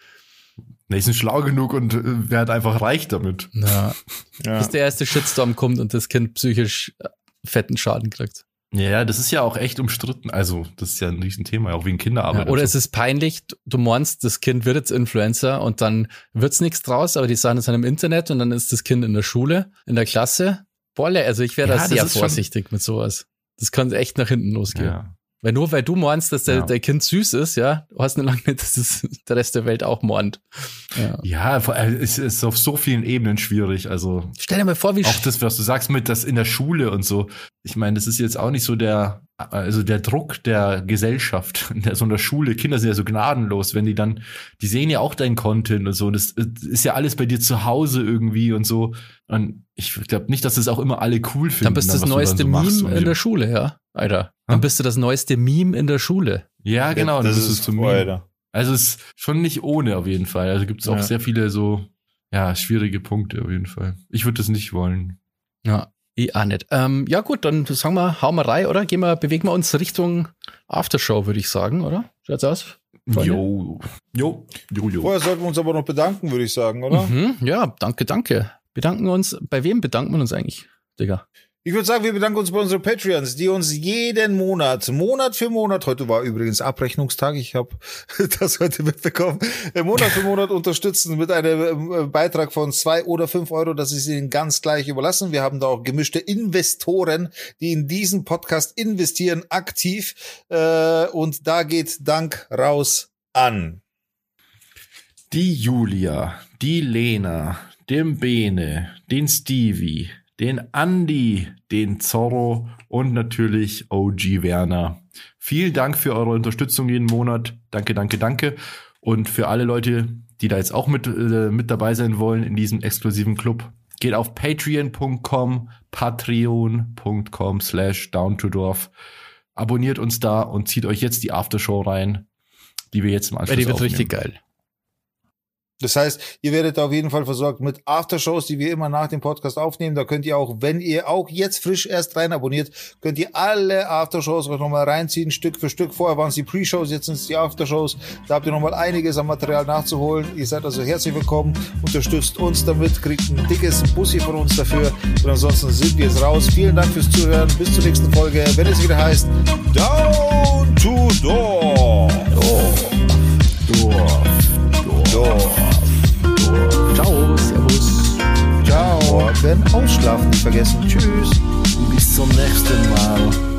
Ne, die sind schlau genug und äh, werden einfach reich damit. Ja. Ja. Bis der erste Shitstorm kommt und das Kind psychisch äh, fetten Schaden kriegt. Ja, das ist ja auch echt umstritten. Also, das ist ja ein Riesenthema, auch wegen Kinderarbeit. Ja, oder es ist peinlich, du meinst, das Kind wird jetzt Influencer und dann wird's nichts draus, aber die sagen es dann im Internet und dann ist das Kind in der Schule, in der Klasse. Boah, also ich wäre Ja, da sehr vorsichtig mit sowas. Das kann echt nach hinten losgehen. ja. Weil nur weil du meinst, dass der, Ja. der Kind süß ist, ja, du hast nicht lange dass es der Rest der Welt auch mornt. Ja. ja, es ist auf so vielen Ebenen schwierig. Also, Stell dir mal vor, wie auch das, was du sagst mit das in der Schule und so. Ich meine, das ist jetzt auch nicht so der, also der Druck der Gesellschaft, in der, so einer Schule. Kinder sind ja so gnadenlos, wenn die dann, die sehen ja auch dein Content und so. Das ist ja alles bei dir zu Hause irgendwie und so. Und ich glaube nicht, dass das auch immer alle cool finden. dann bist du das was neueste dann so Meme und in der. Schule, ja, Alter. Dann Hä? bist du das neueste Meme in der Schule. Ja, genau, das das, ist ist zu oh, mir. Alter. Also es ist schon nicht ohne auf jeden Fall. Also gibt es auch Ja. sehr viele so, ja, schwierige Punkte auf jeden Fall. Ich würde das nicht wollen. Ja, ich auch nicht. Ähm, ja, gut, dann sagen wir, hauen wir rein, oder? Gehen wir, bewegen wir uns Richtung Aftershow, würde ich sagen, oder? Schaut's aus? Freunde? Jo. Jo. Jo, jo. Vorher sollten wir uns aber noch bedanken, würde ich sagen, oder? Mhm, ja, danke, danke. Bedanken uns. Bei wem bedanken wir uns eigentlich, Digga? Ich würde sagen, wir bedanken uns bei unseren Patreons, die uns jeden Monat, Monat für Monat, heute war übrigens Abrechnungstag, ich habe das heute mitbekommen, äh, Monat für Monat unterstützen mit einem äh, Beitrag von zwei oder fünf Euro, das ist ihnen ganz gleich überlassen. Wir haben da auch gemischte Investoren, die in diesen Podcast investieren, aktiv. Äh, und da geht Dank raus an. Die Julia, die Lena, den Bene, den Stevie, den Andy, den Zorro und natürlich OG Werner. Vielen Dank für eure Unterstützung jeden Monat. Danke, danke, danke. Und für alle Leute, die da jetzt auch mit, äh, mit dabei sein wollen in diesem exklusiven Club, geht auf patreon.com, patreon.com slash down to dorf. Abonniert uns da und zieht euch jetzt die Aftershow rein, die wir jetzt im Anschluss die wird aufnehmen. richtig geil. Das heißt, ihr werdet auf jeden Fall versorgt mit Aftershows, die wir immer nach dem Podcast aufnehmen. Da könnt ihr auch, wenn ihr auch jetzt frisch erst rein abonniert, könnt ihr alle Aftershows euch nochmal reinziehen, Stück für Stück. Vorher waren es die Pre-Shows, jetzt sind es die Aftershows. Da habt ihr nochmal einiges an Material nachzuholen. Ihr seid also herzlich willkommen, unterstützt uns damit, kriegt ein dickes Bussi von uns dafür. Und ansonsten sind wir jetzt raus. Vielen Dank fürs Zuhören. Bis zur nächsten Folge, wenn es wieder heißt Down to Door. Dorf. Door. Ciao, servus. Ciao. Morgen ausschlafen nicht vergessen. Tschüss. Bis zum nächsten Mal.